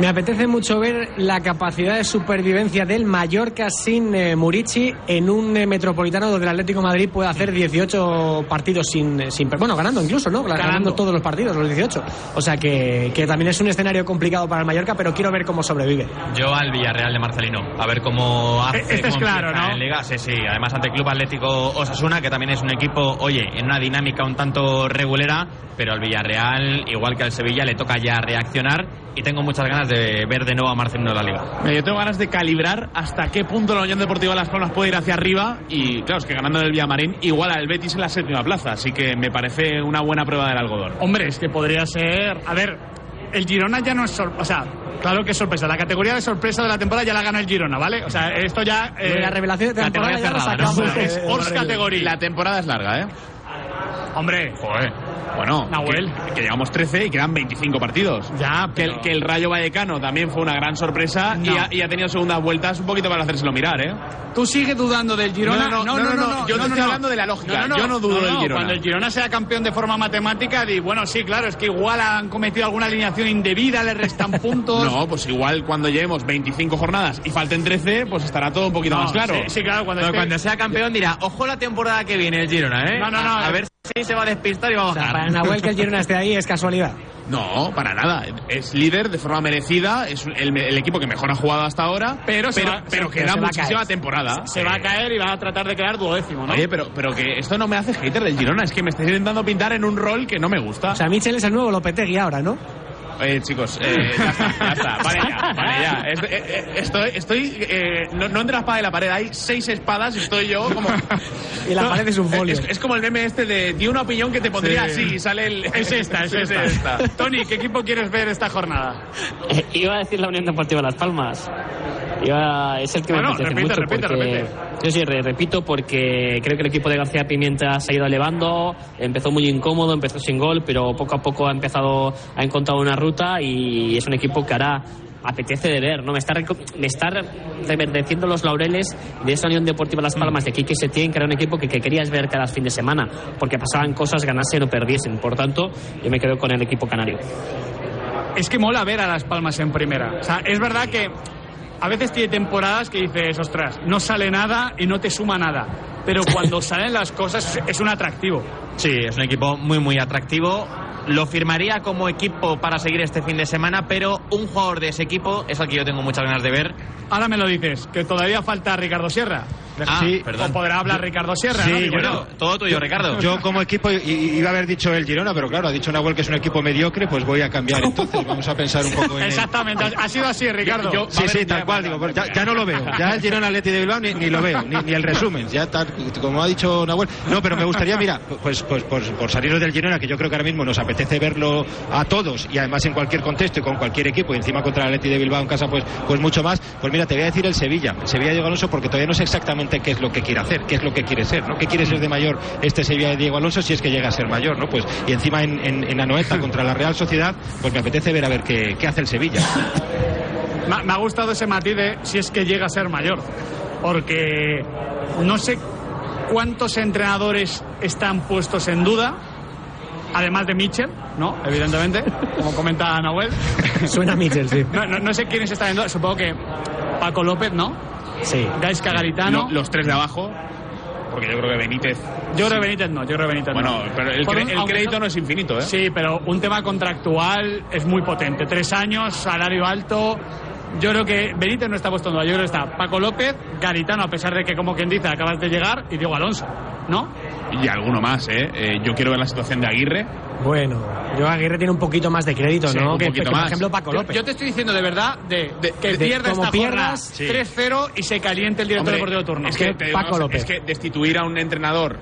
Me apetece mucho ver la capacidad de supervivencia del Mallorca sin eh, Murici en un eh, metropolitano donde el Atlético de Madrid puede hacer 18 partidos sin, eh, sin. Bueno, ganando incluso, ¿no? Ganando, Ganando. todos los partidos, los 18. O sea que, que también es un escenario complicado para el Mallorca, pero quiero ver cómo sobrevive. Yo al Villarreal de Marcelino, a ver cómo hace. Este es claro, ¿no? En Liga, sí, sí. Además, ante el Club Atlético Osasuna, que también es un equipo, oye, en una dinámica un tanto regulera, pero al Villarreal, igual que al Sevilla, le toca ya reaccionar y tengo muchas ganas de ver de nuevo a Marcelino en la Liga. Yo tengo ganas de calibrar hasta qué punto la Unión Deportiva Las Palmas puede ir hacia arriba y claro, es que ganando en el Villamarín igual al Betis en la séptima plaza, así que me parece una buena prueba del algodón. Hombre, es que podría ser. A ver, el Girona ya no es. sor- O sea, claro que es sorpresa. La categoría de sorpresa de la temporada ya la gana el Girona, ¿vale? O sea, esto ya. eh, La revelación de la temporada ya la cerrada, sacamos ¿no? Es de Ors barril. categoría. La temporada es larga, ¿eh? Hombre. Joder. Bueno, Nahuel. Que, que llevamos 13 y quedan 25 partidos. Ya, que, el, pero- que el Rayo Vallecano también fue una gran sorpresa y, No. ha, y ha tenido segundas vueltas un poquito para hacérselo mirar, ¿eh? ¿Tú sigues dudando del Girona? No, no, no, no, no, yo te estoy hablando de la lógica, yo no dudo del Girona. Cuando el Girona sea campeón de forma matemática, di, bueno, sí, claro, es que igual han cometido alguna alineación indebida, le restan [LAUGHS] puntos. No, pues igual cuando llevemos 25 jornadas y falten 13, pues estará todo un poquito No, más claro. sí, sí, claro, cuando esté- cuando sea campeón dirá, ojo la temporada que viene el Girona, ¿eh? No, no, no. A, a ver si se va a despistar y va a O sea, bajar. Para Nahuel que el Girona esté ahí es casualidad. No, para nada. Es líder de forma merecida, es el, el equipo que mejor ha jugado hasta ahora, Pero, se pero, va- pero se- queda se muchísima caer. temporada. Se va a caer y va a tratar de quedar duodécimo, ¿no? Oye, pero, pero que esto no me hace hater del Girona, es que me estáis intentando pintar en un rol que no me gusta. O sea, Michel es el nuevo Lopetegui ahora, ¿no? Eh, chicos, eh, ya está, ya está. Vale ya, vale ya. Es- eh, eh, Estoy, estoy eh, no, no entre la espada y la pared, hay seis espadas y estoy yo como... [LAUGHS] Y la pared es un folio. Es, es como el meme este de di una opinión que te pondría Sí. así y sale el... [LAUGHS] Es esta, es Sí, esta. Tony, ¿qué equipo quieres ver esta jornada? Eh, Iba a decir la Unión Deportiva Las Palmas. Iba- es el que Bueno, me apetece repite, mucho repite, porque, repite. Yo sí, re- repito porque creo que el equipo de García Pimienta se ha ido elevando, empezó muy incómodo, empezó sin gol, pero poco a poco ha empezado a encontrar una ruta y es un equipo que hará apetece de ver, ¿no? Me está, me está reverdeciendo los laureles de esa Unión Deportiva Las Palmas de Quique Setién, que era un equipo que, que querías ver cada fin de semana, porque pasaban cosas, ganasen o perdiesen. Por tanto, yo me quedo con el equipo canario. Es que mola ver a Las Palmas en primera. O sea, es verdad que a veces tiene temporadas que dices, ostras, no sale nada y no te suma nada. Pero cuando salen las cosas es un atractivo. Sí, es un equipo muy, muy atractivo. Lo firmaría como equipo para seguir este fin de semana, pero un jugador de ese equipo es al que yo tengo muchas ganas de ver. Ahora me lo dices, que todavía falta Ricardo Sierra. Ah, Sí. perdón. O podrá hablar Ricardo Sierra, Sí, Bueno, no. Todo tuyo, Ricardo. Yo como equipo iba a haber dicho el Girona, pero claro, ha dicho Nahuel que es un equipo mediocre, pues voy a cambiar entonces. Vamos a pensar un poco en el- Exactamente, ha ha sido así, Ricardo. Yo- Sí, sí, tal cual, digo, ya, ya, ya. ya no lo veo. Ya el Girona Atleti de Bilbao ni, ni lo veo, ni, ni el resumen, ya tal, como ha dicho Nahuel. No, pero me gustaría, mira, pues, pues, pues por salirnos del Girona, que yo creo que ahora mismo nos apetece verlo a todos y además en cualquier contexto y con cualquier equipo, y encima contra el Atleti de Bilbao en casa, pues, pues mucho más. Pues mira, te voy a decir el Sevilla, el Sevilla Diego Alonso, porque todavía no sé exactamente qué es lo que quiere hacer, qué es lo que quiere ser, ¿no? ¿Qué quiere ser de mayor este Sevilla de Diego Alonso si es que llega a ser mayor, ¿no? Pues, y encima en, en, en Anoeta [LAUGHS] contra la Real Sociedad, pues me apetece ver a ver qué, qué hace el Sevilla. Me, me ha gustado ese matiz de si es que llega a ser mayor. Porque no sé cuántos entrenadores están puestos en duda, además de Mitchell, ¿no? Evidentemente, como comenta Nahuel. [LAUGHS] Suena Mitchell, sí. No, no- no sé quiénes están en duda, supongo que Paco López, ¿no? Sí. Gaisca Garitano. Lo- los tres de abajo, porque yo creo que Benítez... Yo creo que Benítez no, yo creo que Benítez Bueno, no. pero el, cre- un- el crédito no- no es infinito, ¿eh? Sí, pero un tema contractual es muy potente. Tres años, salario alto. Yo creo que Benítez no está puesto en duda. Yo creo que está Paco López, Garitano, a pesar de que, como quien dice, acabas de llegar, y Diego Alonso, ¿no? Y alguno más, ¿eh? Eh, Yo quiero ver la situación de Aguirre. Bueno, yo Aguirre tiene un poquito más de crédito, Sí, ¿no? un que, poquito que, por más. ejemplo, Paco Yo, López. yo te estoy diciendo de verdad de, que de- pierda como esta pierdas, jornada 3-0 y se caliente el director Hombre, deportivo de turno. Es que, Paco López. es que destituir a un entrenador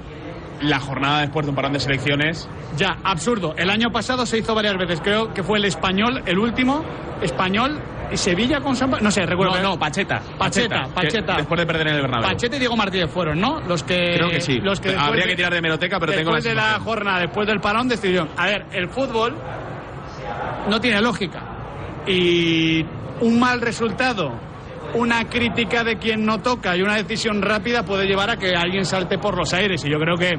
la jornada después de un parón de selecciones... Ya, absurdo. El año pasado se hizo varias veces. Creo que fue el español, el último español, y Sevilla con San No sé, recuerdo. No, no, Pacheta. Pacheta, Pacheta. Después de perder en el Bernabéu. Pacheta y Diego Martínez fueron, ¿no? Los que. Creo que sí. Los que Habría de- que tirar de hemeroteca, pero tengo la Después de la jornada, después del parón, decidieron. A ver, el fútbol no tiene lógica. Y un mal resultado, una crítica de quien no toca y una decisión rápida puede llevar a que alguien salte por los aires. Y yo creo que.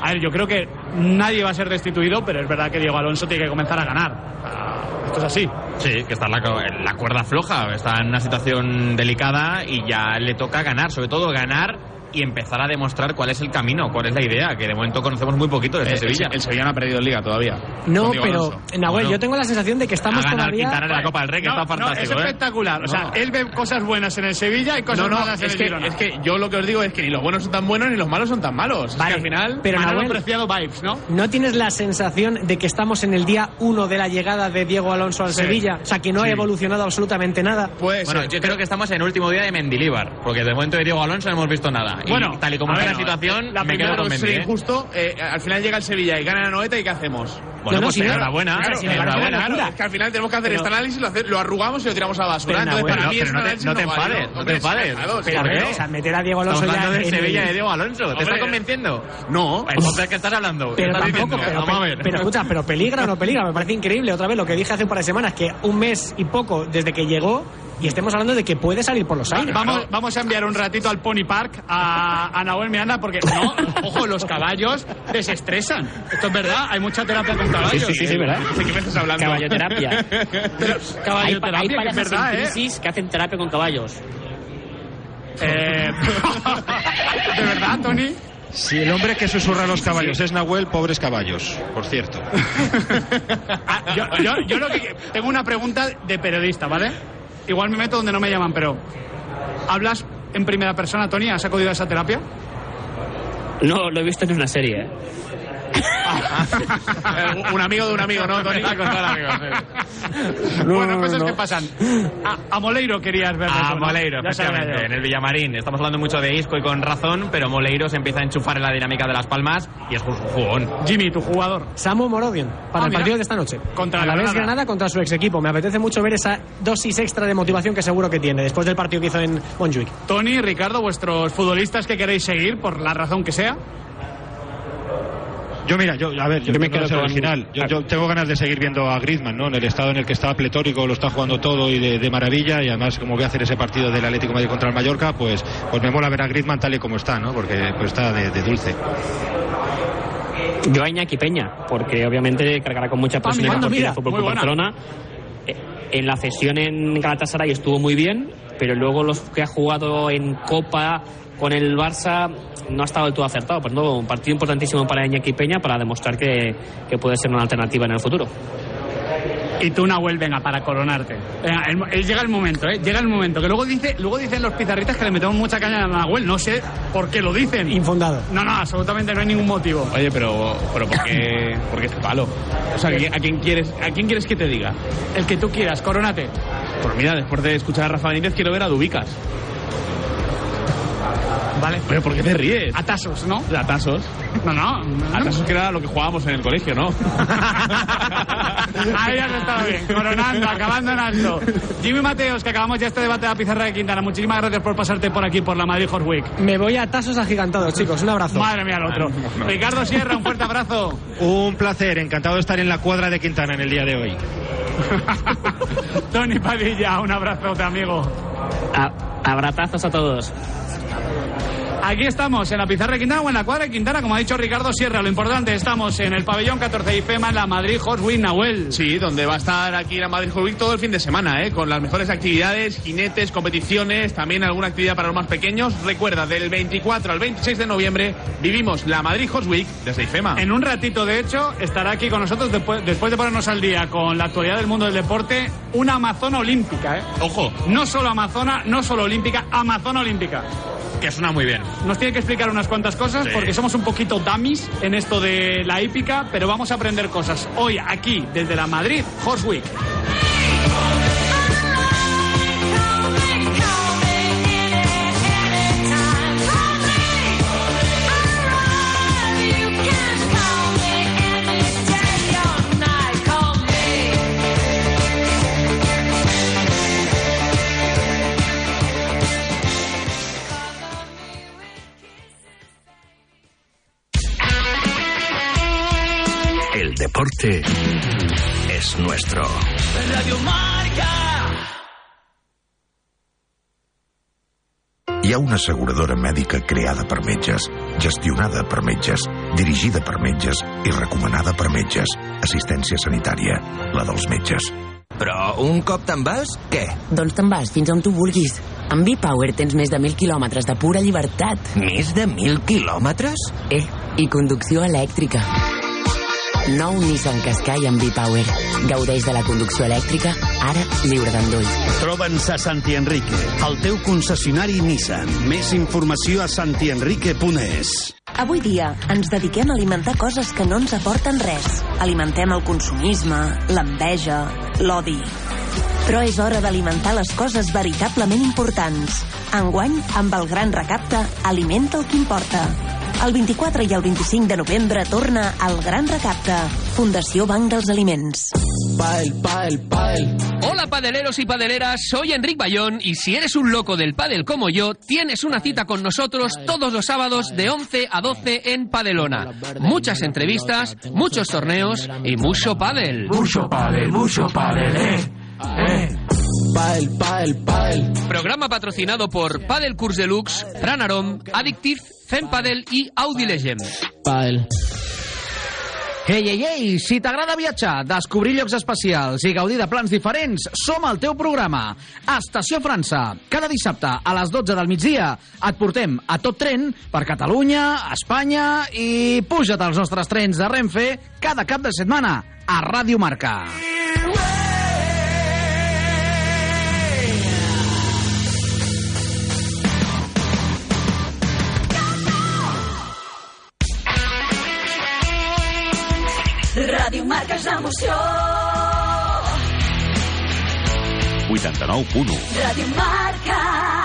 A ver, yo creo que nadie va a ser destituido, pero es verdad que Diego Alonso tiene que comenzar a ganar. Ah, Esto es así. Sí, que está en la, en la cuerda floja, está en una situación delicada y ya le toca ganar, sobre todo ganar y empezar a demostrar cuál es el camino, cuál es la idea, que de momento conocemos muy poquito de Eh, este Sevilla. El, el Sevilla no ha perdido liga todavía. No, pero, Alonso. Nahuel, No. yo tengo la sensación de que estamos Ha ganado todavía... La Copa del Rey, que No, está no, fantástico, es ¿eh? espectacular. O sea, No. él ve cosas buenas en el Sevilla y cosas No, no, malas en es el que, Girona. es que yo lo que os digo es que ni los buenos son tan buenos ni los malos son tan malos. Vale, es que al final. pero Nahuel- Preciado vibes, ¿no? ¿No tienes la sensación de que estamos en el día uno de la llegada de Diego Alonso al Sí. Sevilla? O sea, que no ha evolucionado absolutamente nada. Puede Bueno, ser. yo creo que estamos en el último día de Mendilíbar, porque de momento de Diego Alonso no hemos visto nada. Y Bueno, tal y como está ver, la situación, La me quedo primera con Mendy. ¿eh? injusto. eh, al final llega el Sevilla y gana la Noeta y ¿qué hacemos? Bueno, No, no, pues si enhorabuena, claro, si enhorabuena. Claro, es que al final tenemos que hacer Pero- este análisis, lo, hace- lo arrugamos y lo tiramos a la basura. Entonces, para no, mí es no te- no te enfades, no te enfades. o sea, meter a Diego Alonso Estamos ya hablando de Sevilla y de Diego Alonso. ¿Te Hombre. está convenciendo? No. Entonces, ¿qué estás hablando? ¿Qué Pero estás tampoco, pero escucha, pero peligra o no peligra, me parece increíble. Otra vez lo que dije hace un par de semanas, que un mes y poco desde que llegó y estemos hablando de que puede salir por los aires. Vamos, vamos a enviar un ratito al Pony Park a, a Nahuel Miranda porque, no, ojo, los caballos desestresan. Esto es verdad, hay mucha terapia con caballos. Sí, sí, sí, sí, ¿verdad? ¿De qué me estás hablando? Caballoterapia. [LAUGHS] Pero, Hay, caballoterapia, hay que es verdad, en ¿eh? que hacen terapia con caballos. Eh, [LAUGHS] ¿De verdad, Tony? Si el hombre que susurra a los caballos es Nahuel, pobres caballos, por cierto. [LAUGHS] Ah, yo, yo, yo lo que tengo una pregunta de periodista, ¿vale? Igual me meto donde no me llaman, pero ¿hablas en primera persona, Tony? ¿Has acudido a esa terapia? No, lo he visto en una serie. [LAUGHS] un amigo de un amigo, ¿no, Tony? Está con todo el amigo, sí. [LAUGHS] bueno, cosas que pasan. A, a Moleiro querías ver. A ¿no? Moleiro, sabía efectivamente, en el Villamarín. Estamos hablando mucho de Isco y con razón, pero Moleiro se empieza a enchufar en la dinámica de Las Palmas y es un jugón. Jimmy, tu jugador. Samu Morodion, para Ah, el mira. partido de esta noche. Contra a la vez Granada. Granada contra su ex equipo. Me apetece mucho ver esa dosis extra de motivación que seguro que tiene después del partido que hizo en Montjuic. Tony, Ricardo, vuestros futbolistas que queréis seguir, por la razón que sea. Yo mira, yo a ver, yo, Yo me no quiero quedo ser con- original. Yo, yo tengo ganas de seguir viendo a Griezmann, ¿no? En el estado en el que está pletórico, lo está jugando todo y de, de maravilla y además como voy a hacer ese partido del Atlético de Madrid contra el Mallorca, pues pues me mola ver a Griezmann tal y como está, ¿no? Porque pues está de, de dulce. Yo a Iñaki Peña, porque obviamente cargará con mucha presión en el Fútbol. Barcelona. Eh, En la cesión en Galatasaray estuvo muy bien, pero luego los que ha jugado en Copa con el Barça no ha estado del todo acertado. Tanto, un partido importantísimo para Iñaki Peña para demostrar que, que puede ser una alternativa en el futuro. Y tú, Nahuel, venga, para coronarte. Venga, el- el- llega el momento, ¿eh? Llega el momento. Que luego, dice, luego dicen los pizarritas que le metemos mucha caña a Nahuel. No sé por qué lo dicen. Infundado. No, no, absolutamente no hay ningún motivo. Oye, pero, pero ¿por qué, por qué este palo? O sea, ¿a quién- ¿a quién, quieres, ¿a quién quieres que te diga? El que tú quieras, coronate. Pues mira, después de escuchar a Rafa Benítez, quiero ver a Dubicas. Vale. Oye, ¿por qué te ríes? A tasos, ¿no? A tasos. No, no. A tasos que era lo que jugábamos en el colegio, ¿no? [LAUGHS] Ahí has estado bien. Coronando, acabando en alto. Jimmy Mateos, que acabamos ya este debate de la pizarra de Quintana. Muchísimas gracias por pasarte por aquí, por la Madrid Horse Week. Me voy a tasos agigantados, chicos. Un abrazo. Madre mía, el otro. Ricardo Sierra, un fuerte abrazo. Un placer, encantado de estar en la cuadra de Quintana en el día de hoy. [LAUGHS] Tony Padilla, un abrazo, amigo. A- abrazazos a todos. Aquí estamos, en la pizarra de Quintana o en la cuadra de Quintana, como ha dicho Ricardo Sierra. Lo importante, estamos en el pabellón 14 de IFEMA, en la Madrid Week Nahuel. Sí, donde va a estar aquí la Madrid Week todo el fin de semana, ¿eh? con las mejores actividades, jinetes, competiciones, también alguna actividad para los más pequeños. Recuerda, del 24 al 26 de noviembre vivimos la Madrid Horse Week desde IFEMA. En un ratito, de hecho, estará aquí con nosotros, después, después de ponernos al día con la actualidad del mundo del deporte, una Amazona olímpica. ¿eh? Ojo, No solo Amazona, no solo olímpica, Amazona olímpica. Que suena muy bien. Nos tiene que explicar unas cuantas cosas Sí. porque somos un poquito dummies en esto de la hípica, pero vamos a aprender cosas hoy aquí desde la Madrid Horse Week. Deporte es nuestro. Radio Marca. Hi ha una asseguradora mèdica creada per metges, gestionada per metges, dirigida per metges i recomanada per metges. Assistència sanitària, la dels metges. Però un cop te'n vas, què? Doncs te'n vas fins on tu vulguis. Amb B-Power tens més de 1.000 quilòmetres de pura llibertat. Més de 1.000 quilòmetres? Eh, i conducció elèctrica. Nou Nissan Qashqai amb B-Power. Gaudeix de la conducció elèctrica, ara lliure d'endolls. Troba'ns a Santi Enrique, el teu concessionari Nissan. Més informació a santienrique.es. Avui dia ens dediquem a alimentar coses que no ens aporten res. Alimentem el consumisme, l'enveja, l'odi. Però és hora d'alimentar les coses veritablement importants. Enguany, amb el gran recapte, alimenta el que importa. El 24 i el 25 de novembre torna al Gran Recapte. Fundació Banc dels Aliments. Padel, padel, padel. Hola padeleros y padeleras, soy Enric Bayón y si eres un loco del padel como yo, tienes una cita con nosotros todos los sábados de 11 a 12 en Padelona. Muchas entrevistas, muchos torneos y mucho padel. Mucho padel, mucho padel, eh. Eh. Padel, padel, padel. Programa patrocinado por Padel Cours Deluxe, Pranarom, Addictive, Fem Padel i Audi Legend. Padel. Ei, ei, ei, si t'agrada viatjar, descobrir llocs especials i gaudir de plans diferents, som el teu programa. Estació França. Cada dissabte a les 12 del migdia et portem a tot tren per Catalunya, Espanya i puja't als nostres trens de Renfe cada cap de setmana a Ràdio Marca. Ràdio Marca és l'emoció. 89.1 Ràdio Marca.